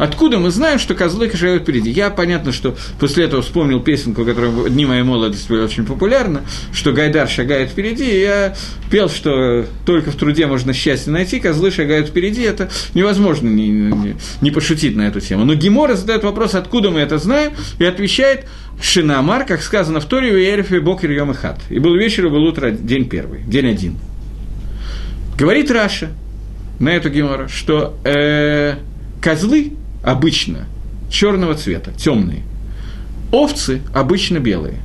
Откуда мы знаем, что козлы шагают впереди? Я, понятно, что после этого вспомнил песенку, которая в дни моей молодости была очень популярна, что Гайдар шагает впереди, и я пел, что только в труде можно счастье найти, козлы шагают впереди, это невозможно не, не, не пошутить на эту тему. Но Гемора задает вопрос, откуда мы это знаем, и отвечает, Шинамар, как сказано в Торе, в Ерефе Бокер Йом и Хат. И был вечер, и был утро, день первый, день один. Говорит Раша на эту Гемора, что э, козлы обычно черного цвета, темные. Овцы обычно белые.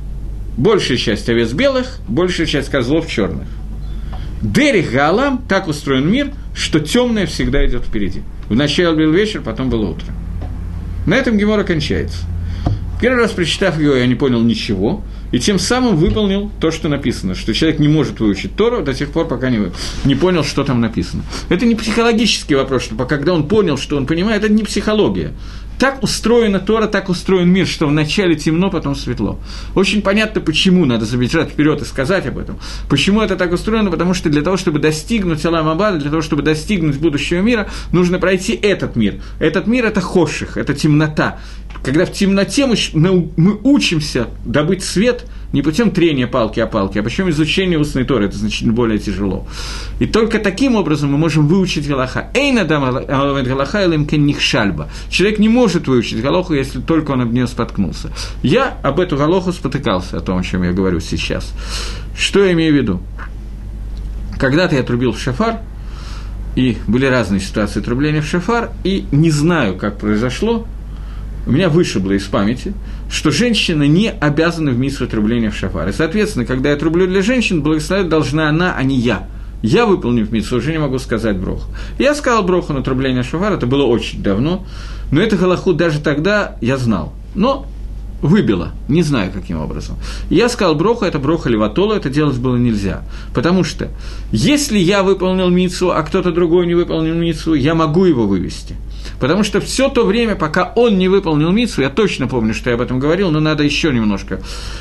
Большая часть овец белых, большая часть козлов черных. Дерих Гаалам, так устроен мир, что темное всегда идет впереди. Вначале был вечер, потом было утро. На этом Гемора кончается. Первый раз, прочитав его, я не понял ничего, и тем самым выполнил то, что написано, что человек не может выучить Тору до тех пор, пока не, не понял, что там написано. Это не психологический вопрос, что когда он понял, что он понимает, это не психология. Так устроена Тора, так устроен мир, что вначале темно, потом светло. Очень понятно, почему, надо забежать вперед и сказать об этом. Почему это так устроено? Потому что для того, чтобы достигнуть Алам Абада, для того, чтобы достигнуть будущего мира, нужно пройти этот мир. Этот мир – это хоших, это темнота когда в темноте мы, мы учимся добыть свет не путем трения палки о палке, а путем изучения устной торы, это значительно более тяжело. И только таким образом мы можем выучить Галаха. Эйна дам Галаха или шальба. Человек не может выучить Галаху, если только он об нее споткнулся. Я об эту Галаху спотыкался, о том, о чем я говорю сейчас. Что я имею в виду? Когда-то я трубил в шафар, и были разные ситуации трубления в шафар, и не знаю, как произошло, у меня вышибло из памяти, что женщина не обязана в митсу отрубления в шафар. Соответственно, когда я трублю для женщин, благословить должна она, а не я. Я, выполнив митсу, уже не могу сказать броху. Я сказал броху на трубление шафар, это было очень давно, но это галаху даже тогда я знал. Но выбило, не знаю каким образом. Я сказал броху, это броха леватола, это делать было нельзя. Потому что если я выполнил мицу, а кто-то другой не выполнил мицу, я могу его вывести – Потому что все то время, пока он не выполнил мицу, я точно помню, что я об этом говорил, но надо еще немножко.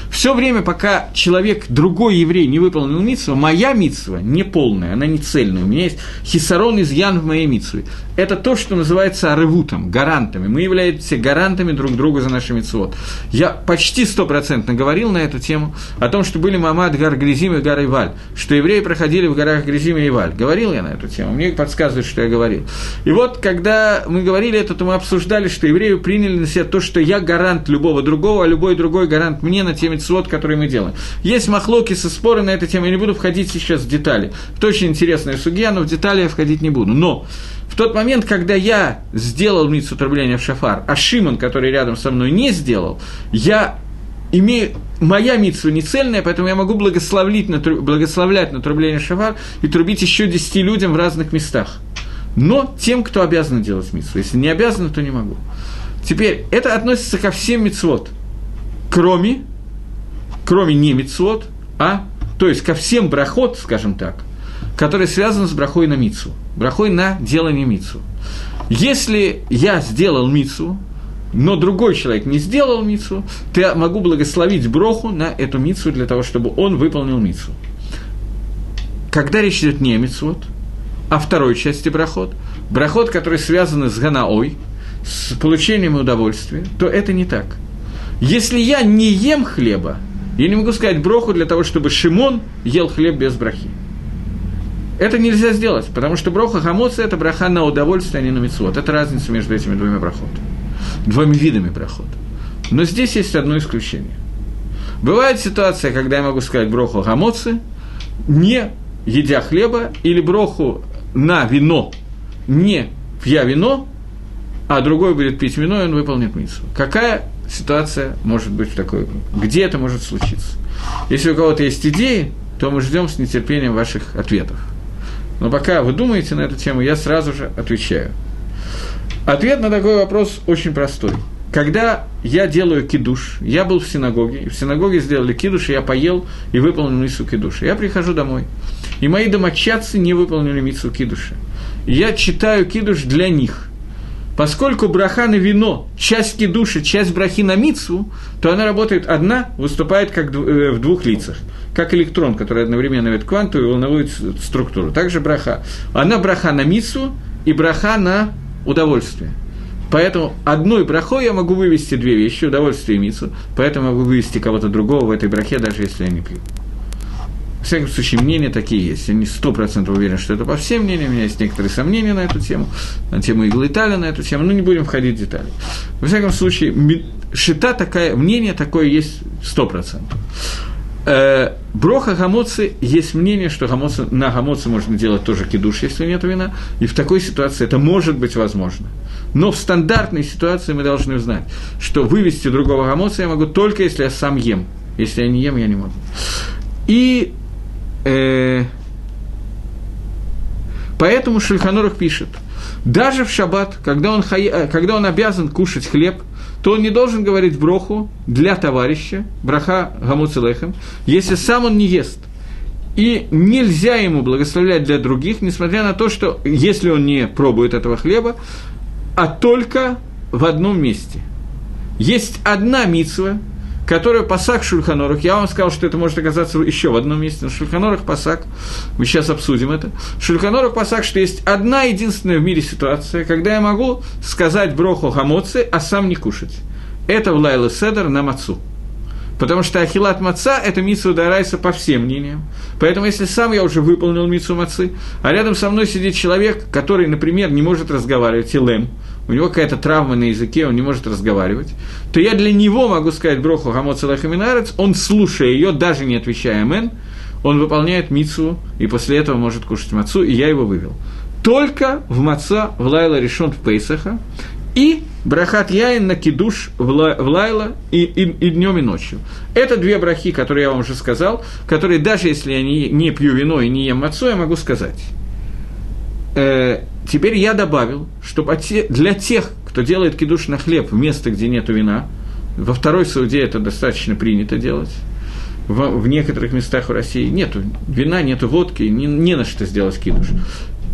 Все время, пока человек, другой еврей, не выполнил мицу, моя мицва не полная, она не цельная. У меня есть хисарон из ян в моей мицве. Это то, что называется аревутом, гарантами. Мы являемся гарантами друг друга за наши мицвод. Я почти стопроцентно говорил на эту тему, о том, что были Мамад, Гар Гризим и Гар Иваль, что евреи проходили в горах Гризим и Иваль. Говорил я на эту тему, мне подсказывают, что я говорил. И вот, когда мы говорили это, то мы обсуждали, что евреи приняли на себя то, что я гарант любого другого, а любой другой гарант мне на теме цвод, который мы делаем. Есть махлоки со споры на эту тему, я не буду входить сейчас в детали. Это очень интересная судья, но в детали я входить не буду. Но в тот момент, когда я сделал митцу трубления в шафар, а Шимон, который рядом со мной, не сделал, я имею моя митсва не цельная, поэтому я могу благословлять на, благословлять на трубление шафар и трубить еще десяти людям в разных местах но тем, кто обязан делать митцву. Если не обязан, то не могу. Теперь, это относится ко всем мицвод, кроме, кроме не мицвод, а, то есть ко всем брахот, скажем так, которые связаны с брахой на мицу, брахой на делание мицу. Если я сделал мицу, но другой человек не сделал мицу, то я могу благословить броху на эту мицу для того, чтобы он выполнил мицу. когда речь идет не о мицвод, а второй части брахот, брахот, который связан с ганаой, с получением удовольствия, то это не так. Если я не ем хлеба, я не могу сказать броху для того, чтобы Шимон ел хлеб без брахи. Это нельзя сделать, потому что броха хамоца – это браха на удовольствие, а не на мецвод. Это разница между этими двумя брахотами, двумя видами брахот. Но здесь есть одно исключение. Бывает ситуация, когда я могу сказать броху хамоцы, не едя хлеба, или броху на вино, не пья вино, а другой будет пить вино, и он выполнит миссу. Какая ситуация может быть в такой? Где это может случиться? Если у кого-то есть идеи, то мы ждем с нетерпением ваших ответов. Но пока вы думаете на эту тему, я сразу же отвечаю. Ответ на такой вопрос очень простой. Когда я делаю кидуш, я был в синагоге, и в синагоге сделали кидуш, и я поел и выполнил миссу кидуша. Я прихожу домой, и мои домочадцы не выполнили миссу кидуша. Я читаю кидуш для них. Поскольку браха на вино, часть кидуша, часть брахи на мицу, то она работает одна, выступает как э, в двух лицах как электрон, который одновременно имеет квантовую и волновую структуру. Также браха. Она браха на мицу и браха на удовольствие. Поэтому одной брахой я могу вывести две вещи, удовольствие и мицу, поэтому могу вывести кого-то другого в этой брахе, даже если я не пью. В всяком случае, мнения такие есть. Я не сто процентов уверен, что это по всем мнениям. У меня есть некоторые сомнения на эту тему, на тему иглы Италии, на эту тему. Но не будем входить в детали. Во всяком случае, шита такая, мнение такое есть сто процентов. Э, броха гамоцы, есть мнение, что гамоцы, на гамоцы можно делать тоже кидуш, если нет вина, и в такой ситуации это может быть возможно. Но в стандартной ситуации мы должны знать, что вывести другого гамоца я могу только если я сам ем. Если я не ем, я не могу. И поэтому Шульханорах пишет, даже в шаббат, когда он, хая, когда он обязан кушать хлеб – то он не должен говорить броху для товарища, браха гамуцелехем, если сам он не ест. И нельзя ему благословлять для других, несмотря на то, что если он не пробует этого хлеба, а только в одном месте. Есть одна митсва, которая пасак Шульханорах, я вам сказал, что это может оказаться еще в одном месте, но Шульханорах пасак, мы сейчас обсудим это, Шульханорах пасак, что есть одна единственная в мире ситуация, когда я могу сказать броху хамоцы, а сам не кушать. Это в Лайла Седер на мацу. Потому что ахилат маца – это митсу дарайса по всем мнениям. Поэтому, если сам я уже выполнил митсу мацы, а рядом со мной сидит человек, который, например, не может разговаривать, илем, у него какая-то травма на языке, он не может разговаривать, то я для него могу сказать броху хамоцелахаминарец, он, слушая ее, даже не отвечая «мен», он выполняет мицу и после этого может кушать мацу, и я его вывел. Только в маца в лайла решен в Пейсаха, и брахат яин на кидуш в лайла и, и, и днем и ночью. Это две брахи, которые я вам уже сказал, которые даже если я не, не пью вино и не ем мацу, я могу сказать. Э, теперь я добавил, что для тех, кто делает кидуш на хлеб в место, где нет вина, во второй суде это достаточно принято делать, в, в некоторых местах в России нету вина, нету водки, не, не на что сделать кидуш.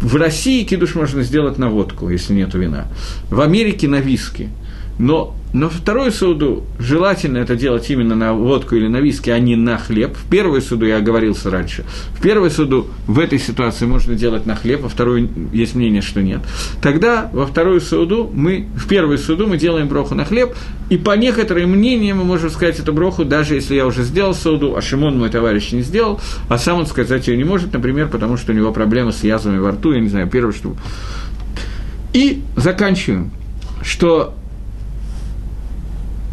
В России кидуш можно сделать на водку, если нет вина. В Америке на виски. Но но вторую суду желательно это делать именно на водку или на виски, а не на хлеб. В первую суду я оговорился раньше. В первую суду в этой ситуации можно делать на хлеб, во вторую есть мнение, что нет. Тогда во вторую суду мы, в первую суду мы делаем броху на хлеб, и по некоторым мнениям мы можем сказать эту броху, даже если я уже сделал суду, а Шимон мой товарищ не сделал, а сам он сказать ее не может, например, потому что у него проблемы с язвами во рту, я не знаю, первое что. И заканчиваем, что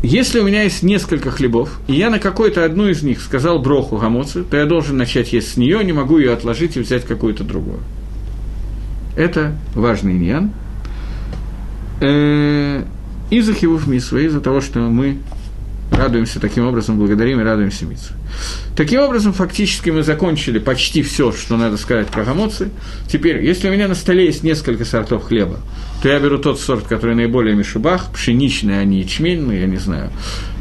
если у меня есть несколько хлебов, и я на какой-то одну из них сказал броху гамоцу, то я должен начать есть с нее, не могу ее отложить и взять какую-то другую. Это важный ньян. Э, из-за хивув мисва, из-за того, что мы радуемся таким образом, благодарим и радуемся митсу. Таким образом, фактически мы закончили почти все, что надо сказать про гамоцы. Теперь, если у меня на столе есть несколько сортов хлеба, то я беру тот сорт, который наиболее мишубах, пшеничный, а не ячменный, я не знаю.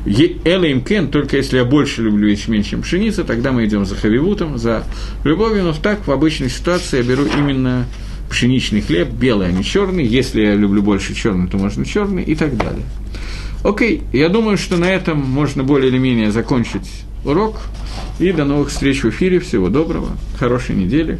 Эла им кен, только если я больше люблю ячмень, чем пшеницу, тогда мы идем за хавивутом, за любовью, но так в обычной ситуации я беру именно пшеничный хлеб, белый, а не черный. Если я люблю больше черный, то можно черный и так далее. Окей, я думаю, что на этом можно более или менее закончить урок. И до новых встреч в эфире. Всего доброго. Хорошей недели.